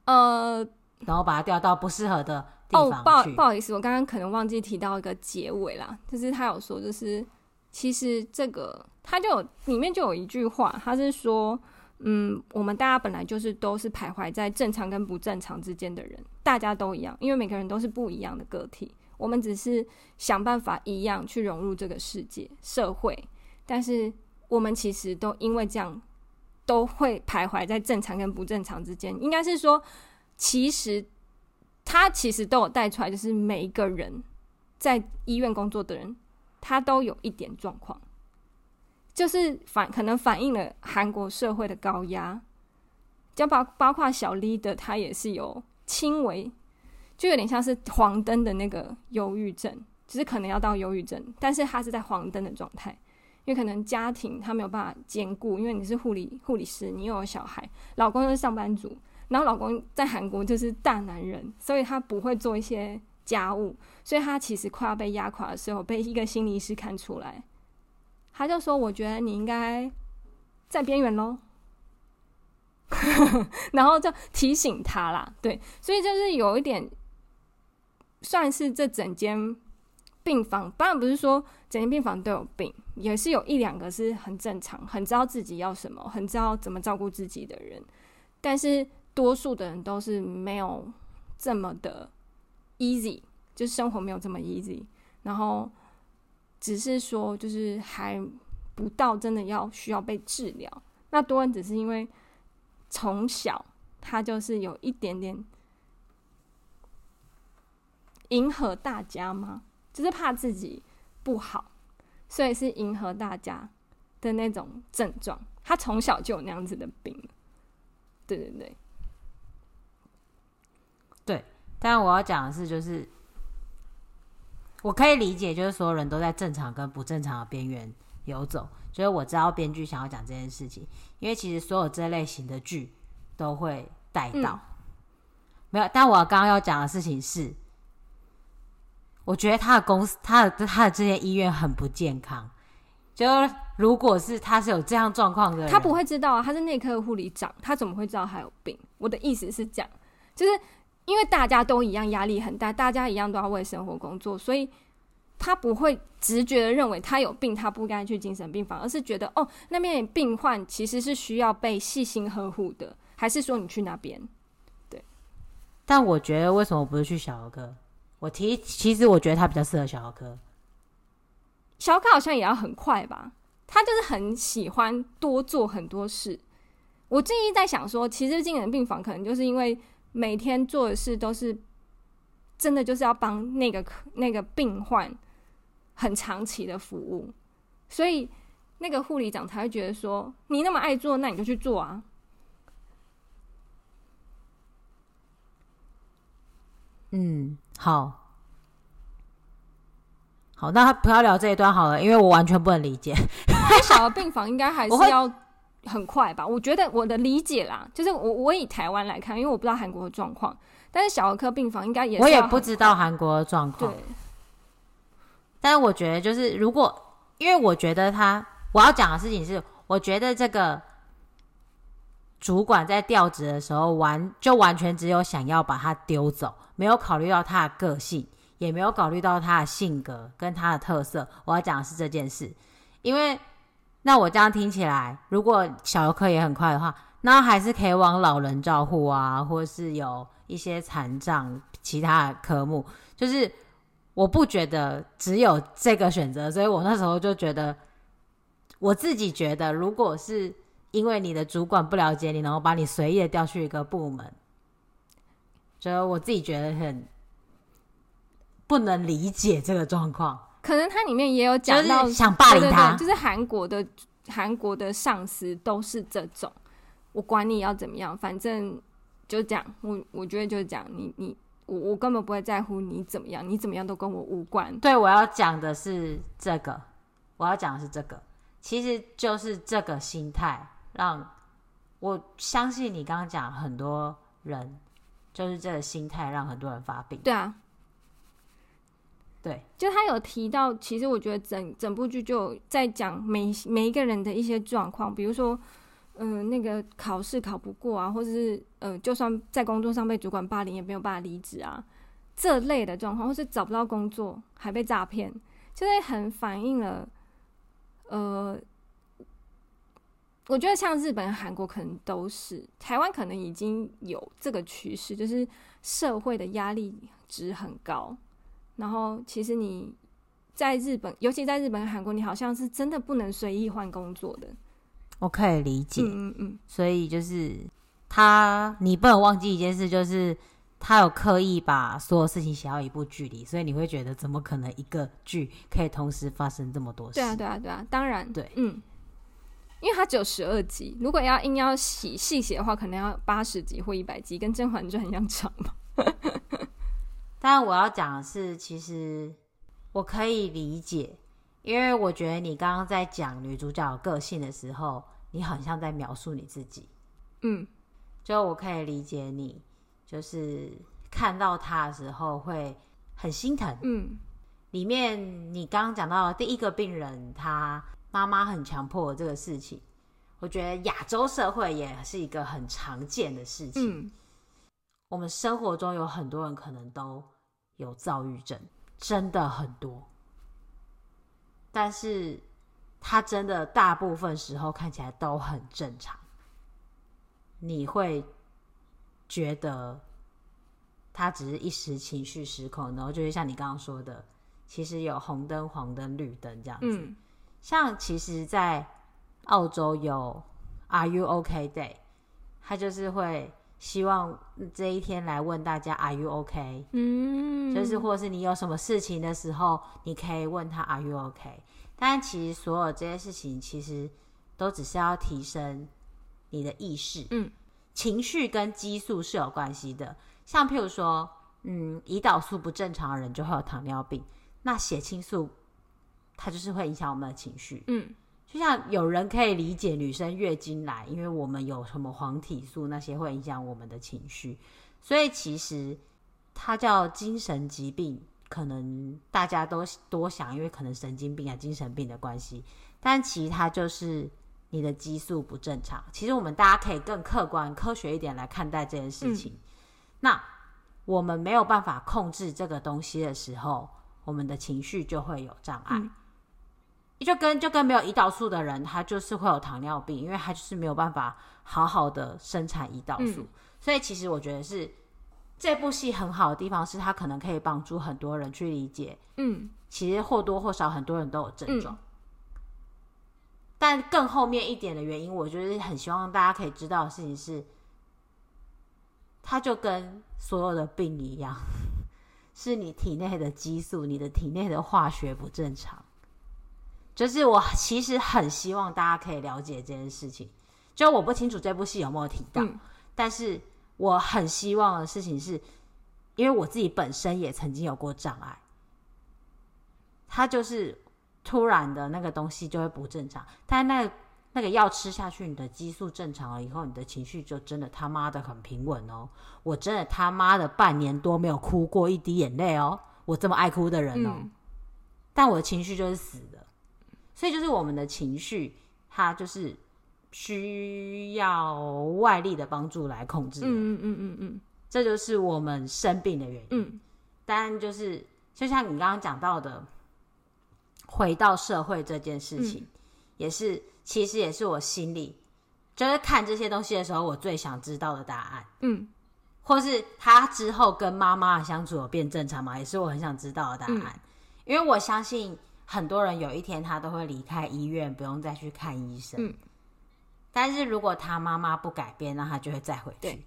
呃。然后把它调到不适合的地方。哦，不好不好意思，我刚刚可能忘记提到一个结尾啦，就是他有说，就是其实这个他就有里面就有一句话，他是说，嗯，我们大家本来就是都是徘徊在正常跟不正常之间的人，大家都一样，因为每个人都是不一样的个体，我们只是想办法一样去融入这个世界社会，但是我们其实都因为这样都会徘徊在正常跟不正常之间，应该是说。其实，他其实都有带出来，就是每一个人在医院工作的人，他都有一点状况，就是反可能反映了韩国社会的高压，就包包括小 leader，他也是有轻微，就有点像是黄灯的那个忧郁症，只是可能要到忧郁症，但是他是在黄灯的状态，因为可能家庭他没有办法兼顾，因为你是护理护理师，你又有小孩，老公又是上班族，然后老公在韩国就是大男人，所以他不会做一些家务，所以他其实快要被压垮的时候，被一个心理师看出来，他就说：“我觉得你应该在边缘喽。”然后就提醒他啦，对，所以就是有一点，算是这整间病房，当然不是说整间病房都有病，也是有一两个是很正常，很知道自己要什么，很知道怎么照顾自己的人，但是多数的人都是没有这么的 easy，就生活没有这么 easy，然后只是说就是还不到真的要需要被治疗，那多恩只是因为。从小他就是有一点点迎合大家吗？就是怕自己不好，所以是迎合大家的那种症状。他从小就有那样子的病。对对对，对。但我要讲的是，就是我可以理解，就是所有人都在正常跟不正常的边缘游走。所以我知道编剧想要讲这件事情，因为其实所有这类型的剧都会带到，嗯、没有。但我刚刚要讲的事情是，我觉得他的公司，他的他的这些医院很不健康。就如果是他是有这样状况的，他不会知道啊，他是内科护理长，他怎么会知道他有病？我的意思是讲，就是因为大家都一样，压力很大，大家一样都要为生活工作，所以。他不会直觉的认为他有病，他不该去精神病房，而是觉得哦，那边病患其实是需要被细心呵护的，还是说你去那边？对。但我觉得为什么不是去小儿科？我提，其实我觉得他比较适合小儿科。小儿科好像也要很快吧？他就是很喜欢多做很多事。我最近在想说，其实精神病房可能就是因为每天做的事都是真的，就是要帮那个那个病患。很长期的服务，所以那个护理长才会觉得说：“你那么爱做，那你就去做啊。”嗯，好，好，那他不要聊这一段好了，因为我完全不能理解。太小的病房应该还是 要很快吧？我，觉得我的理解啦，就是我我以台湾来看，因为我不知道韩国的状况，但是小儿科病房应该也是，我也不知道韩国的状况。对。但是我觉得，就是如果，因为我觉得他，我要讲的事情是，我觉得这个主管在调职的时候，完就完全只有想要把他丢走，没有考虑到他的个性，也没有考虑到他的性格跟他的特色。我要讲的是这件事，因为那我这样听起来，如果小儿科也很快的话，那还是可以往老人照护啊，或是有一些残障其他的科目，就是。我不觉得只有这个选择，所以我那时候就觉得，我自己觉得，如果是因为你的主管不了解你，然后把你随意的调去一个部门，所以我自己觉得很不能理解这个状况。可能它里面也有讲到想霸凌他，就是韩国的韩国的上司都是这种，我管你要怎么样，反正就这样。我我觉得就是这样，你你。我我根本不会在乎你怎么样，你怎么样都跟我无关。对，我要讲的是这个，我要讲的是这个，其实就是这个心态，让我相信你刚刚讲很多人就是这个心态让很多人发病。对啊，对，就他有提到，其实我觉得整整部剧就在讲每每一个人的一些状况，比如说。嗯、那个考试考不过啊，或者是呃，就算在工作上被主管霸凌，也没有办法离职啊，这类的状况，或是找不到工作还被诈骗，就是很反映了。呃，我觉得像日本、韩国可能都是，台湾可能已经有这个趋势，就是社会的压力值很高。然后，其实你在日本，尤其在日本、韩国，你好像是真的不能随意换工作的。我可以理解，嗯嗯嗯，所以就是他，你不能忘记一件事，就是他有刻意把所有事情写到一部剧里，所以你会觉得怎么可能一个剧可以同时发生这么多事？对啊，对啊，对啊，当然，对，嗯，因为它只有十二集，如果要硬要洗细写的话，可能要八十集或一百集，跟《甄嬛传》一样长嘛。但我要讲的是，其实我可以理解，因为我觉得你刚刚在讲女主角的个性的时候，你很像在描述你自己。嗯，就我可以理解你，就是看到她的时候会很心疼。嗯，里面你刚刚讲到第一个病人，他妈妈很强迫这个事情，我觉得亚洲社会也是一个很常见的事情。嗯，我们生活中有很多人可能都有躁郁症，真的很多，但是他真的大部分时候看起来都很正常。你会觉得他只是一时情绪失控，然后就是像你刚刚说的，其实有红灯、黄灯、绿灯这样子。嗯，像其实，在澳洲有 Are you OK Day，他就是会希望这一天来问大家 Are you OK？嗯，就是或是你有什么事情的时候，你可以问他 Are you OK？但其实所有这些事情，其实都只是要提升。你的意识，嗯，情绪跟激素是有关系的。像譬如说，嗯，胰岛素不正常的人就会有糖尿病，那血清素它就是会影响我们的情绪，嗯，就像有人可以理解女生月经来，因为我们有什么黄体素那些会影响我们的情绪，所以其实它叫精神疾病，可能大家都多想，因为可能神经病啊、精神病的关系，但其实它就是。你的激素不正常，其实我们大家可以更客观、科学一点来看待这件事情。嗯、那我们没有办法控制这个东西的时候，我们的情绪就会有障碍。嗯、就跟就跟没有胰岛素的人，他就是会有糖尿病，因为他就是没有办法好好的生产胰岛素。嗯、所以其实我觉得是这部戏很好的地方，是他可能可以帮助很多人去理解。嗯，其实或多或少很多人都有症状。嗯但更后面一点的原因，我就是很希望大家可以知道的事情是，它就跟所有的病一样，是你体内的激素、你的体内的化学不正常。就是我其实很希望大家可以了解这件事情。就我不清楚这部戏有没有提到，嗯、但是我很希望的事情是，因为我自己本身也曾经有过障碍，它就是。突然的那个东西就会不正常，但那个、那个药吃下去，你的激素正常了以后，你的情绪就真的他妈的很平稳哦。我真的他妈的半年多没有哭过一滴眼泪哦，我这么爱哭的人哦，嗯、但我的情绪就是死的，所以就是我们的情绪，它就是需要外力的帮助来控制嗯。嗯嗯嗯嗯，这就是我们生病的原因。嗯，但就是就像你刚刚讲到的。回到社会这件事情，嗯、也是其实也是我心里就是看这些东西的时候，我最想知道的答案。嗯，或是他之后跟妈妈的相处有变正常吗？也是我很想知道的答案。嗯、因为我相信很多人有一天他都会离开医院，不用再去看医生。嗯，但是如果他妈妈不改变，那他就会再回去。对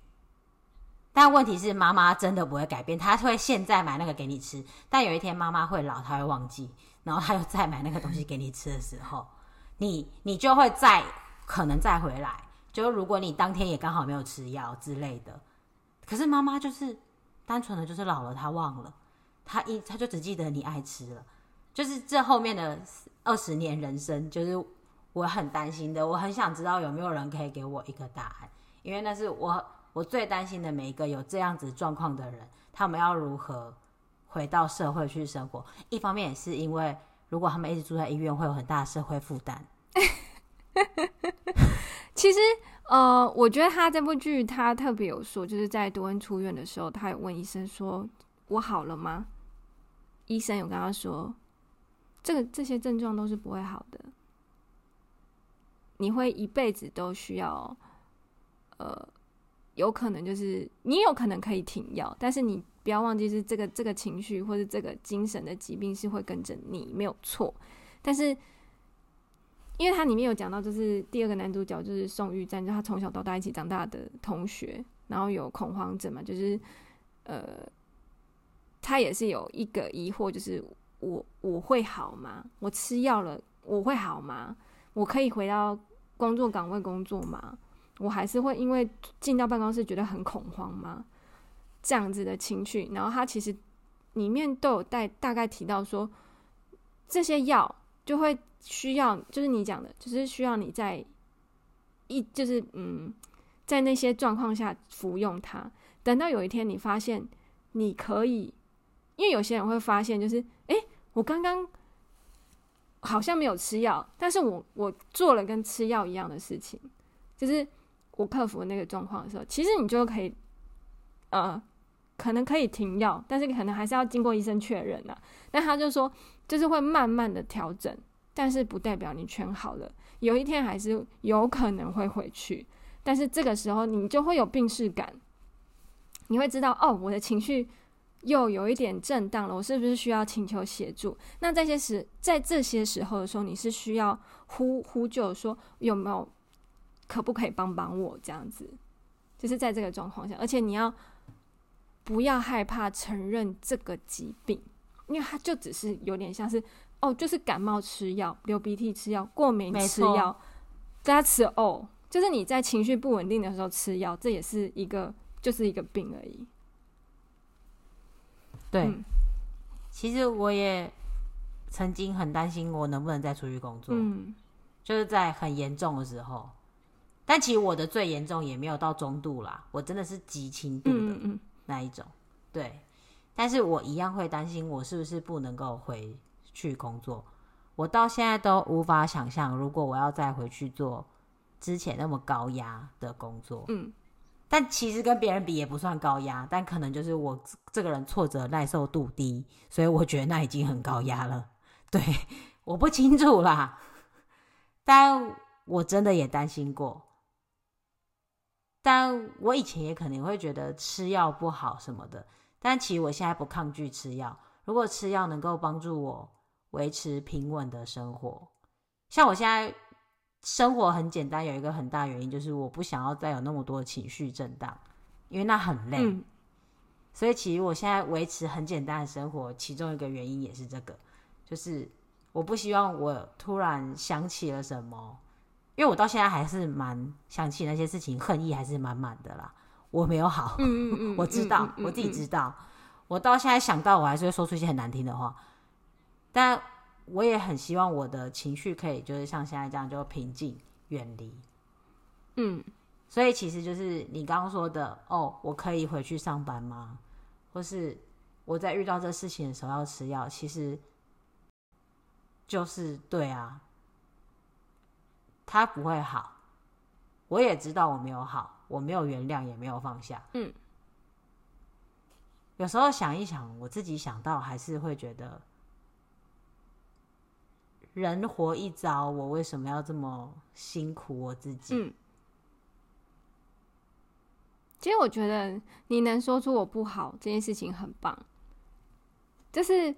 但问题是，妈妈真的不会改变，她会现在买那个给你吃，但有一天妈妈会老，她会忘记。然后她又再买那个东西给你吃的时候，你你就会再可能再回来。就如果你当天也刚好没有吃药之类的，可是妈妈就是单纯的，就是老了，她忘了，她一她就只记得你爱吃了。就是这后面的二十年人生，就是我很担心的。我很想知道有没有人可以给我一个答案，因为那是我我最担心的每一个有这样子状况的人，他们要如何回到社会去生活，一方面也是因为，如果他们一直住在医院，会有很大的社会负担。其实，呃，我觉得他这部剧他特别有说，就是在多恩出院的时候，他有问医生说：“我好了吗？”医生有跟他说：“这个这些症状都是不会好的，你会一辈子都需要，呃，有可能就是你有可能可以停药，但是你。”不要忘记，是这个这个情绪或者这个精神的疾病是会跟着你，没有错。但是，因为它里面有讲到，就是第二个男主角就是宋玉战，就他从小到大一起长大的同学，然后有恐慌症嘛，就是呃，他也是有一个疑惑，就是我我会好吗？我吃药了我会好吗？我可以回到工作岗位工作吗？我还是会因为进到办公室觉得很恐慌吗？这样子的情绪，然后他其实里面都有带大概提到说，这些药就会需要，就是你讲的，就是需要你在一就是嗯，在那些状况下服用它，等到有一天你发现你可以，因为有些人会发现就是，我刚刚好像没有吃药，但是我我做了跟吃药一样的事情，就是。我克服那个状况的时候，其实你就可以，呃，可能可以停药，但是可能还是要经过医生确认呐。但他就说，就是会慢慢的调整，但是不代表你全好了，有一天还是有可能会回去。但是这个时候你就会有病识感，你会知道哦，我的情绪又有一点震荡了，我是不是需要请求协助？那这些时，在这些时候的时候，你是需要呼呼救，说有没有？可不可以帮帮我？这样子，就是在这个状况下，而且你要不要害怕承认这个疾病？因为它就只是有点像是哦，就是感冒吃药、流鼻涕吃药、过敏吃药，加吃哦，就是你在情绪不稳定的时候吃药，这也是一个就是一个病而已。对，嗯、其实我也曾经很担心我能不能再出去工作，嗯，就是在很严重的时候。但其实我的最严重也没有到中度啦，我真的是极轻度的那一种。嗯嗯对，但是我一样会担心我是不是不能够回去工作。我到现在都无法想象，如果我要再回去做之前那么高压的工作。嗯，但其实跟别人比也不算高压，但可能就是我这个人挫折耐受度低，所以我觉得那已经很高压了。对，我不清楚啦，但我真的也担心过。但我以前也可能会觉得吃药不好什么的，但其实我现在不抗拒吃药。如果吃药能够帮助我维持平稳的生活，像我现在生活很简单，有一个很大原因就是我不想要再有那么多的情绪震荡，因为那很累。嗯。所以其实我现在维持很简单的生活，其中一个原因也是这个，就是我不希望我突然想起了什么。因为我到现在还是蛮想起那些事情，恨意还是满满的啦。我没有好，嗯嗯嗯、我知道，我自己知道。我到现在想到，我还是会说出一些很难听的话。但我也很希望我的情绪可以就是像现在这样，就平静、远离。嗯，所以其实就是你刚刚说的哦，我可以回去上班吗？或是我在遇到这事情的时候要吃药？其实就是对啊。他不会好，我也知道我没有好，我没有原谅，也没有放下。嗯，有时候想一想，我自己想到还是会觉得，人活一遭，我为什么要这么辛苦我自己？嗯，其实我觉得你能说出我不好这件事情很棒，就是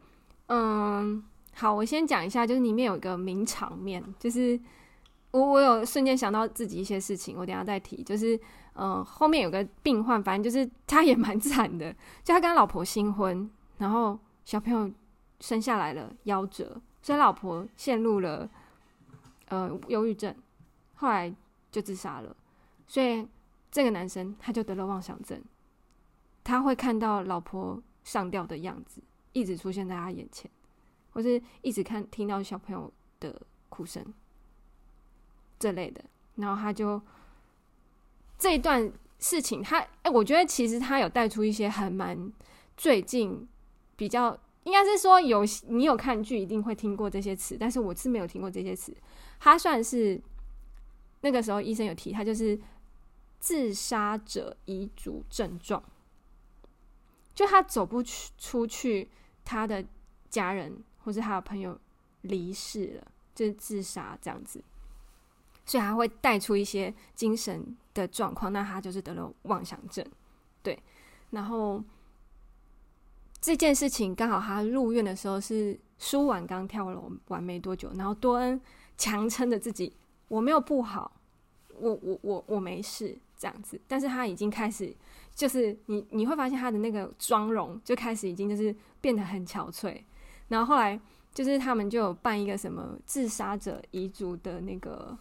嗯，好，我先讲一下，就是里面有一个名场面，就是。我我有瞬间想到自己一些事情，我等下再提。就是，嗯、后面有个病患，反正就是他也蛮惨的，就他跟他老婆新婚，然后小朋友生下来了夭折，所以老婆陷入了呃忧郁症，后来就自杀了。所以这个男生他就得了妄想症，他会看到老婆上吊的样子，一直出现在他眼前，或是一直看听到小朋友的哭声。这类的，然后他就这一段事情他，哎，我觉得其实他有带出一些还蛮最近比较，应该是说有你有看剧一定会听过这些词，但是我是没有听过这些词。他算是那个时候医生有提，他就是自杀者遗嘱症状，就他走不出去，他的家人或是他的朋友离世了，就是自杀这样子。所以还会带出一些精神的状况，那他就是得了妄想症，对。然后这件事情刚好他入院的时候是输完刚跳楼完没多久，然后多恩强撑着自己，我没有不好，我我我我没事这样子，但是他已经开始就是你你会发现他的那个妆容就开始已经就是变得很憔悴，然后后来就是他们就有办一个什么自杀者遗嘱的那个。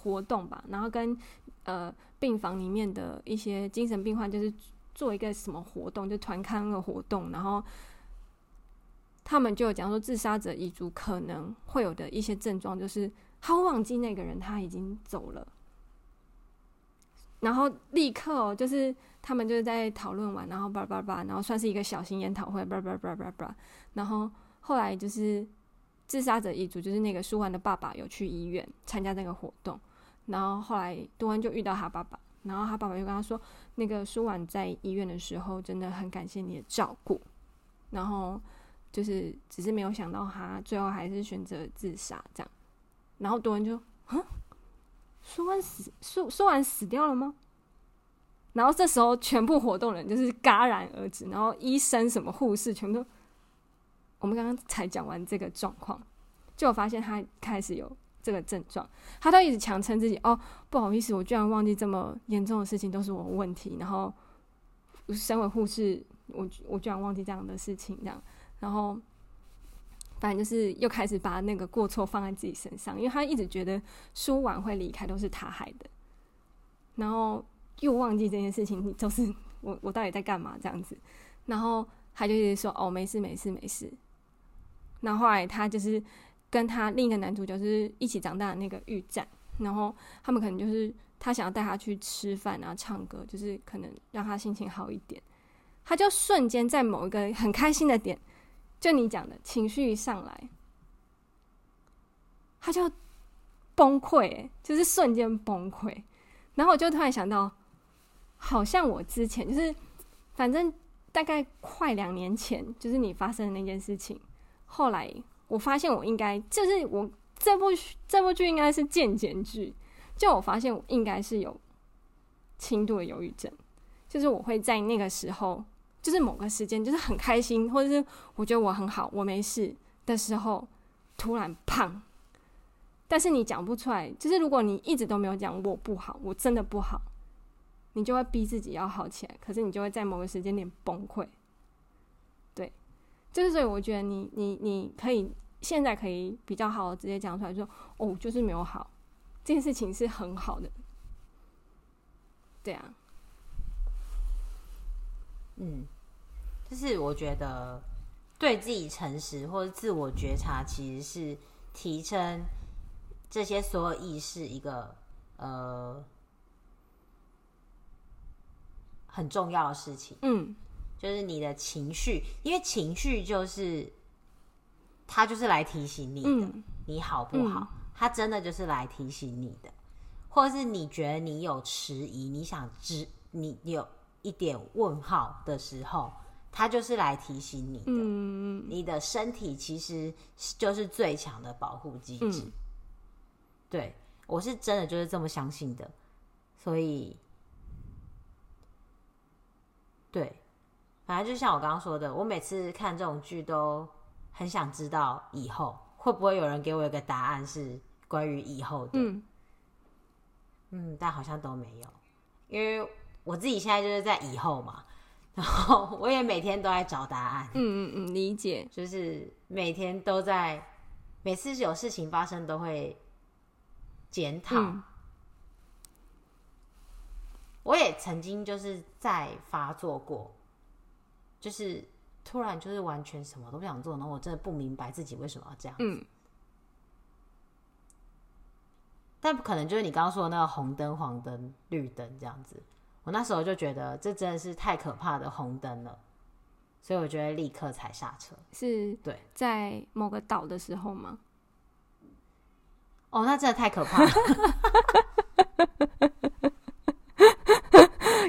活动吧，然后跟呃病房里面的一些精神病患就是做一个什么活动，就团康的活动，然后他们就讲说自杀者遗族可能会有的一些症状，就是他忘记那个人他已经走了，然后立刻哦，就是他们就是在讨论完，然后叭叭叭，然后算是一个小型研讨会，叭叭叭叭叭，然后后来就是。自杀者遗族就是那个舒婉的爸爸有去医院参加那个活动，然后后来多安就遇到他爸爸，然后他爸爸就跟他说，那个舒婉在医院的时候真的很感谢你的照顾，然后就是只是没有想到他最后还是选择自杀这样，然后多安就，啊，舒婉死，舒舒婉死掉了吗？然后这时候全部活动人就是戛然而止，然后医生什么护士全都。我们刚刚才讲完这个状况，就我发现他开始有这个症状，他都一直强撑自己哦，不好意思，我居然忘记这么严重的事情都是我问题，然后身为护士，我我居然忘记这样的事情，这样，然后反正就是又开始把那个过错放在自己身上，因为他一直觉得舒婉会离开都是他害的，然后又忘记这件事情，你就是我我到底在干嘛这样子，然后他就一直说哦，没事没事没事。那后，后来他就是跟他另一个男主角是一起长大的那个玉战，然后他们可能就是他想要带他去吃饭啊、唱歌，就是可能让他心情好一点。他就瞬间在某一个很开心的点，就你讲的情绪一上来，他就崩溃，就是瞬间崩溃。然后我就突然想到，好像我之前就是，反正大概快两年前，就是你发生的那件事情。后来我发现我应该就是我这部这部剧应该是渐减剧，就我发现我应该是有轻度的忧郁症，就是我会在那个时候，就是某个时间，就是很开心，或者是我觉得我很好，我没事的时候，突然胖，但是你讲不出来，就是如果你一直都没有讲我不好，我真的不好，你就会逼自己要好起来，可是你就会在某个时间点崩溃。对就是所以，我觉得你你你可以现在可以比较好直接讲出来说，哦，就是没有好，这件事情是很好的，对啊，嗯，就是我觉得对自己诚实或者自我觉察，其实是提升这些所有意识一个呃很重要的事情，嗯。就是你的情绪，因为情绪就是，它就是来提醒你的，嗯、你好不好？它、嗯、真的就是来提醒你的，或者是你觉得你有迟疑，你想知你有一点问号的时候，他就是来提醒你的。嗯、你的身体其实就是最强的保护机制。嗯、对，我是真的就是这么相信的，所以，对。反正就像我刚刚说的，我每次看这种剧都很想知道以后会不会有人给我一个答案是关于以后的。嗯，嗯，但好像都没有，因为我自己现在就是在以后嘛，然后我也每天都在找答案。嗯嗯嗯，理解，就是每天都在，每次有事情发生都会检讨。嗯，我也曾经就是在发作过。就是突然就是完全什么都不想做，然后我真的不明白自己为什么要这样子。嗯。但不可能就是你刚刚说的那个红灯、黄灯、绿灯这样子。我那时候就觉得这真的是太可怕的红灯了，所以我觉得立刻踩刹车。是对，在某个岛的时候吗？哦，那真的太可怕了。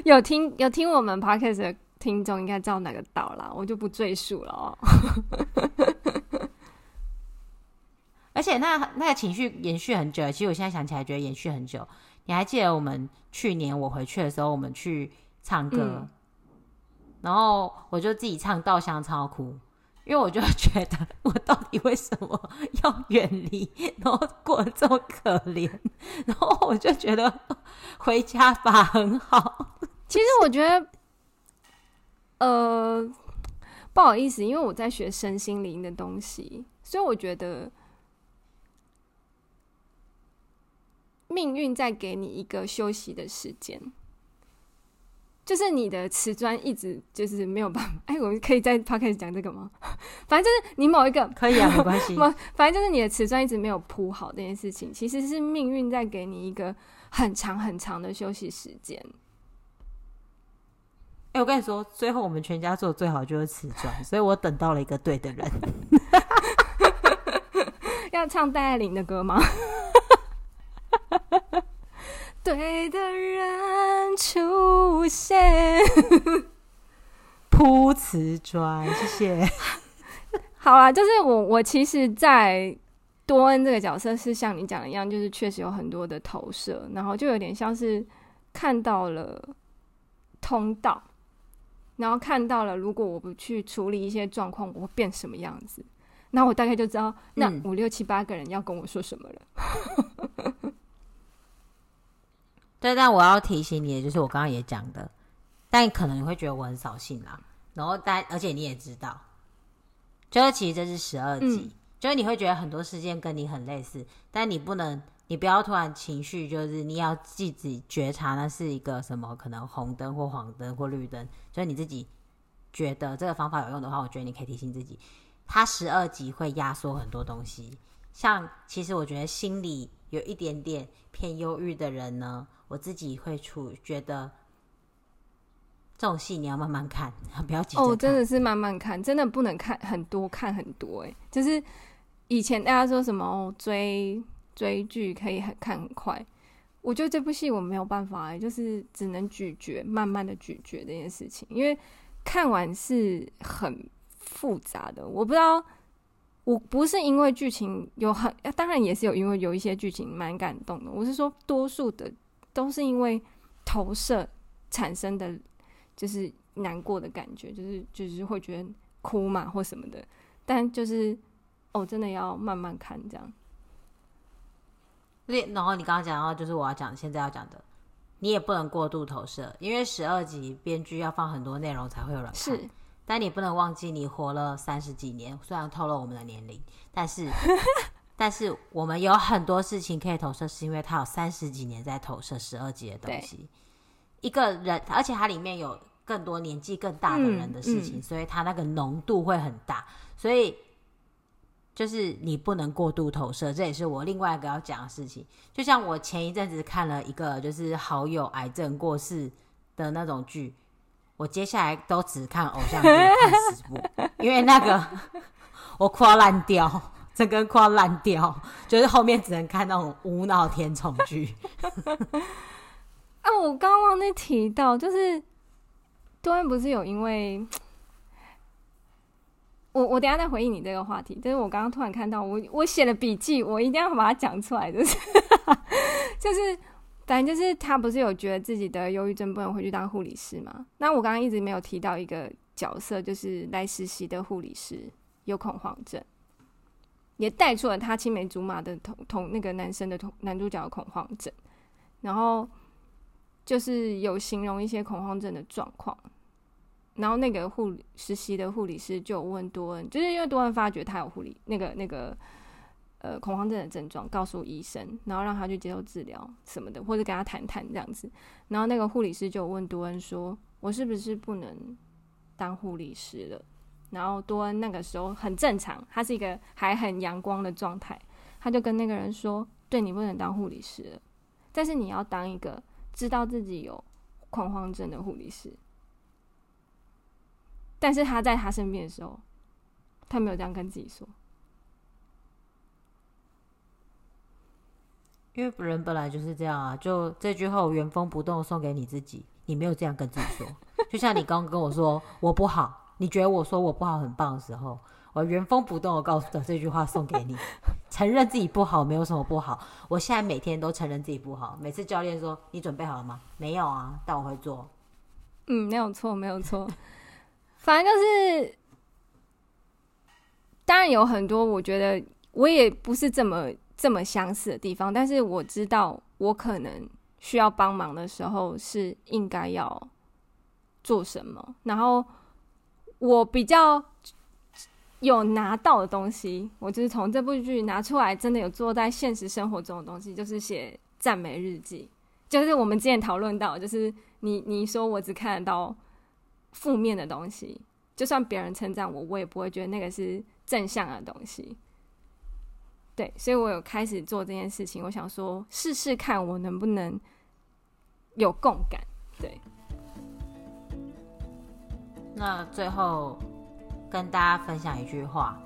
有听有听我们 podcast 的。听众应该知道哪个岛啦，我就不赘述了哦。而且那那个情绪延续很久，其实我现在想起来觉得延续很久。你还记得我们去年我回去的时候，我们去唱歌，嗯、然后我就自己唱《稻香》超哭，因为我就觉得我到底为什么要远离，然后过得这么可怜，然后我就觉得回家吧很好。其实我觉得。呃，不好意思，因为我在学身心灵的东西，所以我觉得命运在给你一个休息的时间。就是你的瓷砖一直就是没有办法，哎、欸，我们可以在 podcast 讲这个吗？反正就是你某一个可以啊，没关系。反正就是你的瓷砖一直没有铺好这件事情，其实是命运在给你一个很长很长的休息时间。哎、欸，我跟你说，最后我们全家做的最好就是瓷砖，所以我等到了一个对的人。要唱戴爱玲的歌吗？对的人出现，铺瓷砖，谢谢。好啊，就是我，我其实，在多恩这个角色是像你讲的一样，就是确实有很多的投射，然后就有点像是看到了通道，然后看到了如果我不去处理一些状况，我会变什么样子，那我大概就知道那五六七八个人要跟我说什么了。嗯对，但我要提醒你的就是我刚刚也讲的，但可能你会觉得我很扫兴啦。然后但而且你也知道，就是其实这是十二集，嗯、就是你会觉得很多事件跟你很类似，但你不能，你不要突然情绪，就是你要自己觉察那是一个什么可能红灯或黄灯或绿灯，所以你自己觉得这个方法有用的话，我觉得你可以提醒自己，它十二级会压缩很多东西。像其实我觉得心里有一点点偏忧郁的人呢。我自己会处觉得这种戏你要慢慢看，不要急。哦，真的是慢慢看，真的不能看很多，看很多。哎，就是以前大家说什么哦，追追剧可以很看很快，我觉得这部戏我没有办法，就是只能咀嚼，慢慢的咀嚼这件事情，因为看完是很复杂的。我不知道，我不是因为剧情有很，当然也是有，因为有一些剧情蛮感动的。我是说，多数的。都是因为投射产生的，就是难过的感觉，就是就是会觉得哭嘛或什么的。但就是哦，真的要慢慢看这样。然后你刚刚讲到，就是我要讲现在要讲的，你也不能过度投射，因为十二集编剧要放很多内容才会有人看。是，但你不能忘记你活了三十几年，虽然透露我们的年龄，但是。但是我们有很多事情可以投射，是因为他有三十几年在投射十二集的东西。一个人，而且它里面有更多年纪更大的人的事情，嗯嗯、所以它那个浓度会很大。所以就是你不能过度投射，这也是我另外一个要讲的事情。就像我前一阵子看了一个就是好友癌症过世的那种剧，我接下来都只看偶像剧看十部，因为那个我哭到烂掉。整个快烂掉，就是后面只能看那种无脑甜宠剧。啊，我刚刚忘记提到，就是多恩不是有因为，我我等下再回应你这个话题。就是我刚刚突然看到，我我写了笔记，我一定要把它讲出来。就是 就是，反正就是他不是有觉得自己的忧郁症不能回去当护理师吗？那我刚刚一直没有提到一个角色，就是来实习的护理师有恐慌症。也带出了他青梅竹马的同同那个男生的同男主角的恐慌症，然后就是有形容一些恐慌症的状况，然后那个护理实习的护理师就问多恩，就是因为多恩发觉他有护理那个那个呃恐慌症的症状，告诉医生，然后让他去接受治疗什么的，或者跟他谈谈这样子，然后那个护理师就问多恩说：“我是不是不能当护理师了？”然后多恩那个时候很正常，他是一个还很阳光的状态，他就跟那个人说：“对，你不能当护理师了，但是你要当一个知道自己有恐慌症的护理师。”但是他在他身边的时候，他没有这样跟自己说，因为人本来就是这样啊。就这句话，我原封不动送给你自己，你没有这样跟自己说，就像你刚刚跟我说我不好。你觉得我说我不好很棒的时候，我原封不动的告诉的这句话送给你，承认自己不好没有什么不好。我现在每天都承认自己不好，每次教练说你准备好了吗？没有啊，但我会做。嗯，没有错，没有错。反正就是，当然有很多我觉得我也不是这么这么相似的地方，但是我知道我可能需要帮忙的时候是应该要做什么，然后。我比较有拿到的东西，我就是从这部剧拿出来，真的有做在现实生活中的东西，就是写赞美日记，就是我们之前讨论到，就是你你说我只看得到负面的东西，就算别人称赞我，我也不会觉得那个是正向的东西。对，所以我有开始做这件事情，我想说试试看我能不能有共感。对，那最后跟大家分享一句话，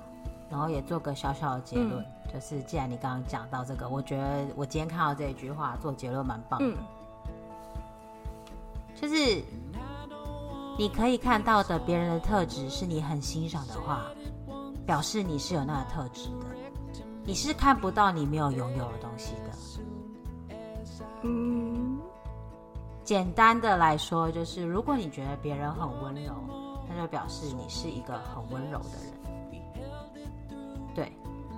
然后也做个小小的结论，嗯、就是既然你刚刚讲到这个，我觉得我今天看到这一句话做结论蛮棒的，嗯、就是你可以看到的别人的特质是你很欣赏的话，表示你是有那个特质的。你是看不到你没有拥有的东西的。嗯，简单的来说，就是如果你觉得别人很温柔，那就表示你是一个很温柔的人。对，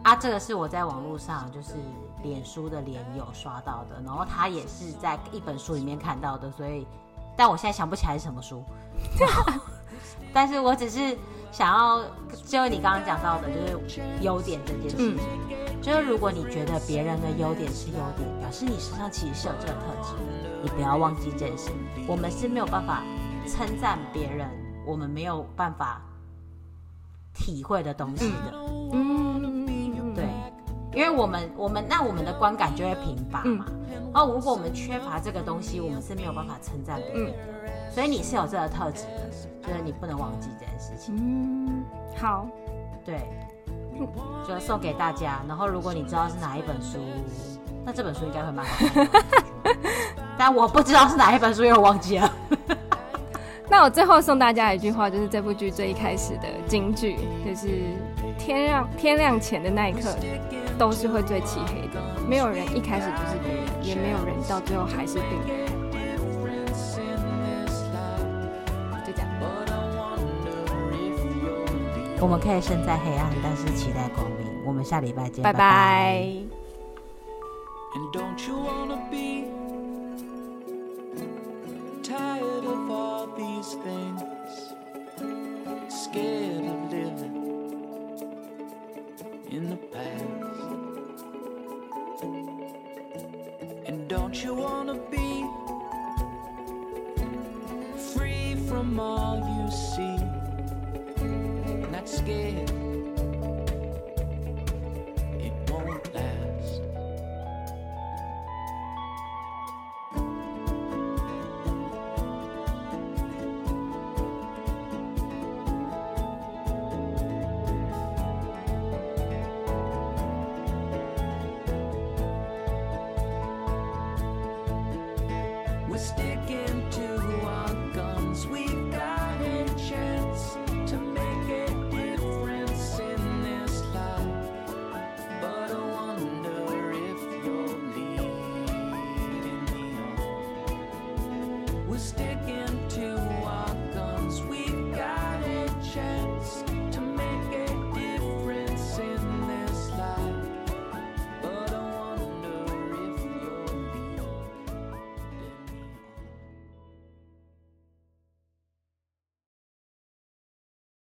啊，这个是我在网络上就是脸书的脸友刷到的，然后他也是在一本书里面看到的，所以，但我现在想不起来是什么书。但是我只是想要，就你刚刚讲到的，就是优点这件事情。嗯就是如果你觉得别人的优点是优点，表示你身上其实是有这个特质的，你不要忘记这件事。我们是没有办法称赞别人，我们没有办法体会的东西的。因为我们我们那我们的观感就会贫乏嘛。然后如果我们缺乏这个东西，我们是没有办法称赞别人的。所以你是有这个特质的，就是你不能忘记这件事情。嗯，好，对。就送给大家，然后如果你知道是哪一本书，那这本书应该会蛮好。但我不知道是哪一本书，因为我忘记了。那我最后送大家一句话，就是这部剧最一开始的金句，就是天亮天亮前的那一刻，都是会最漆黑的。没有人一开始就是敌人，也没有人到最后还是病人。我们可以身在黑暗，但是期待光明。我们下礼拜见，拜拜。Scared of living in the past. don't you wanna be free from all you see? Not scared.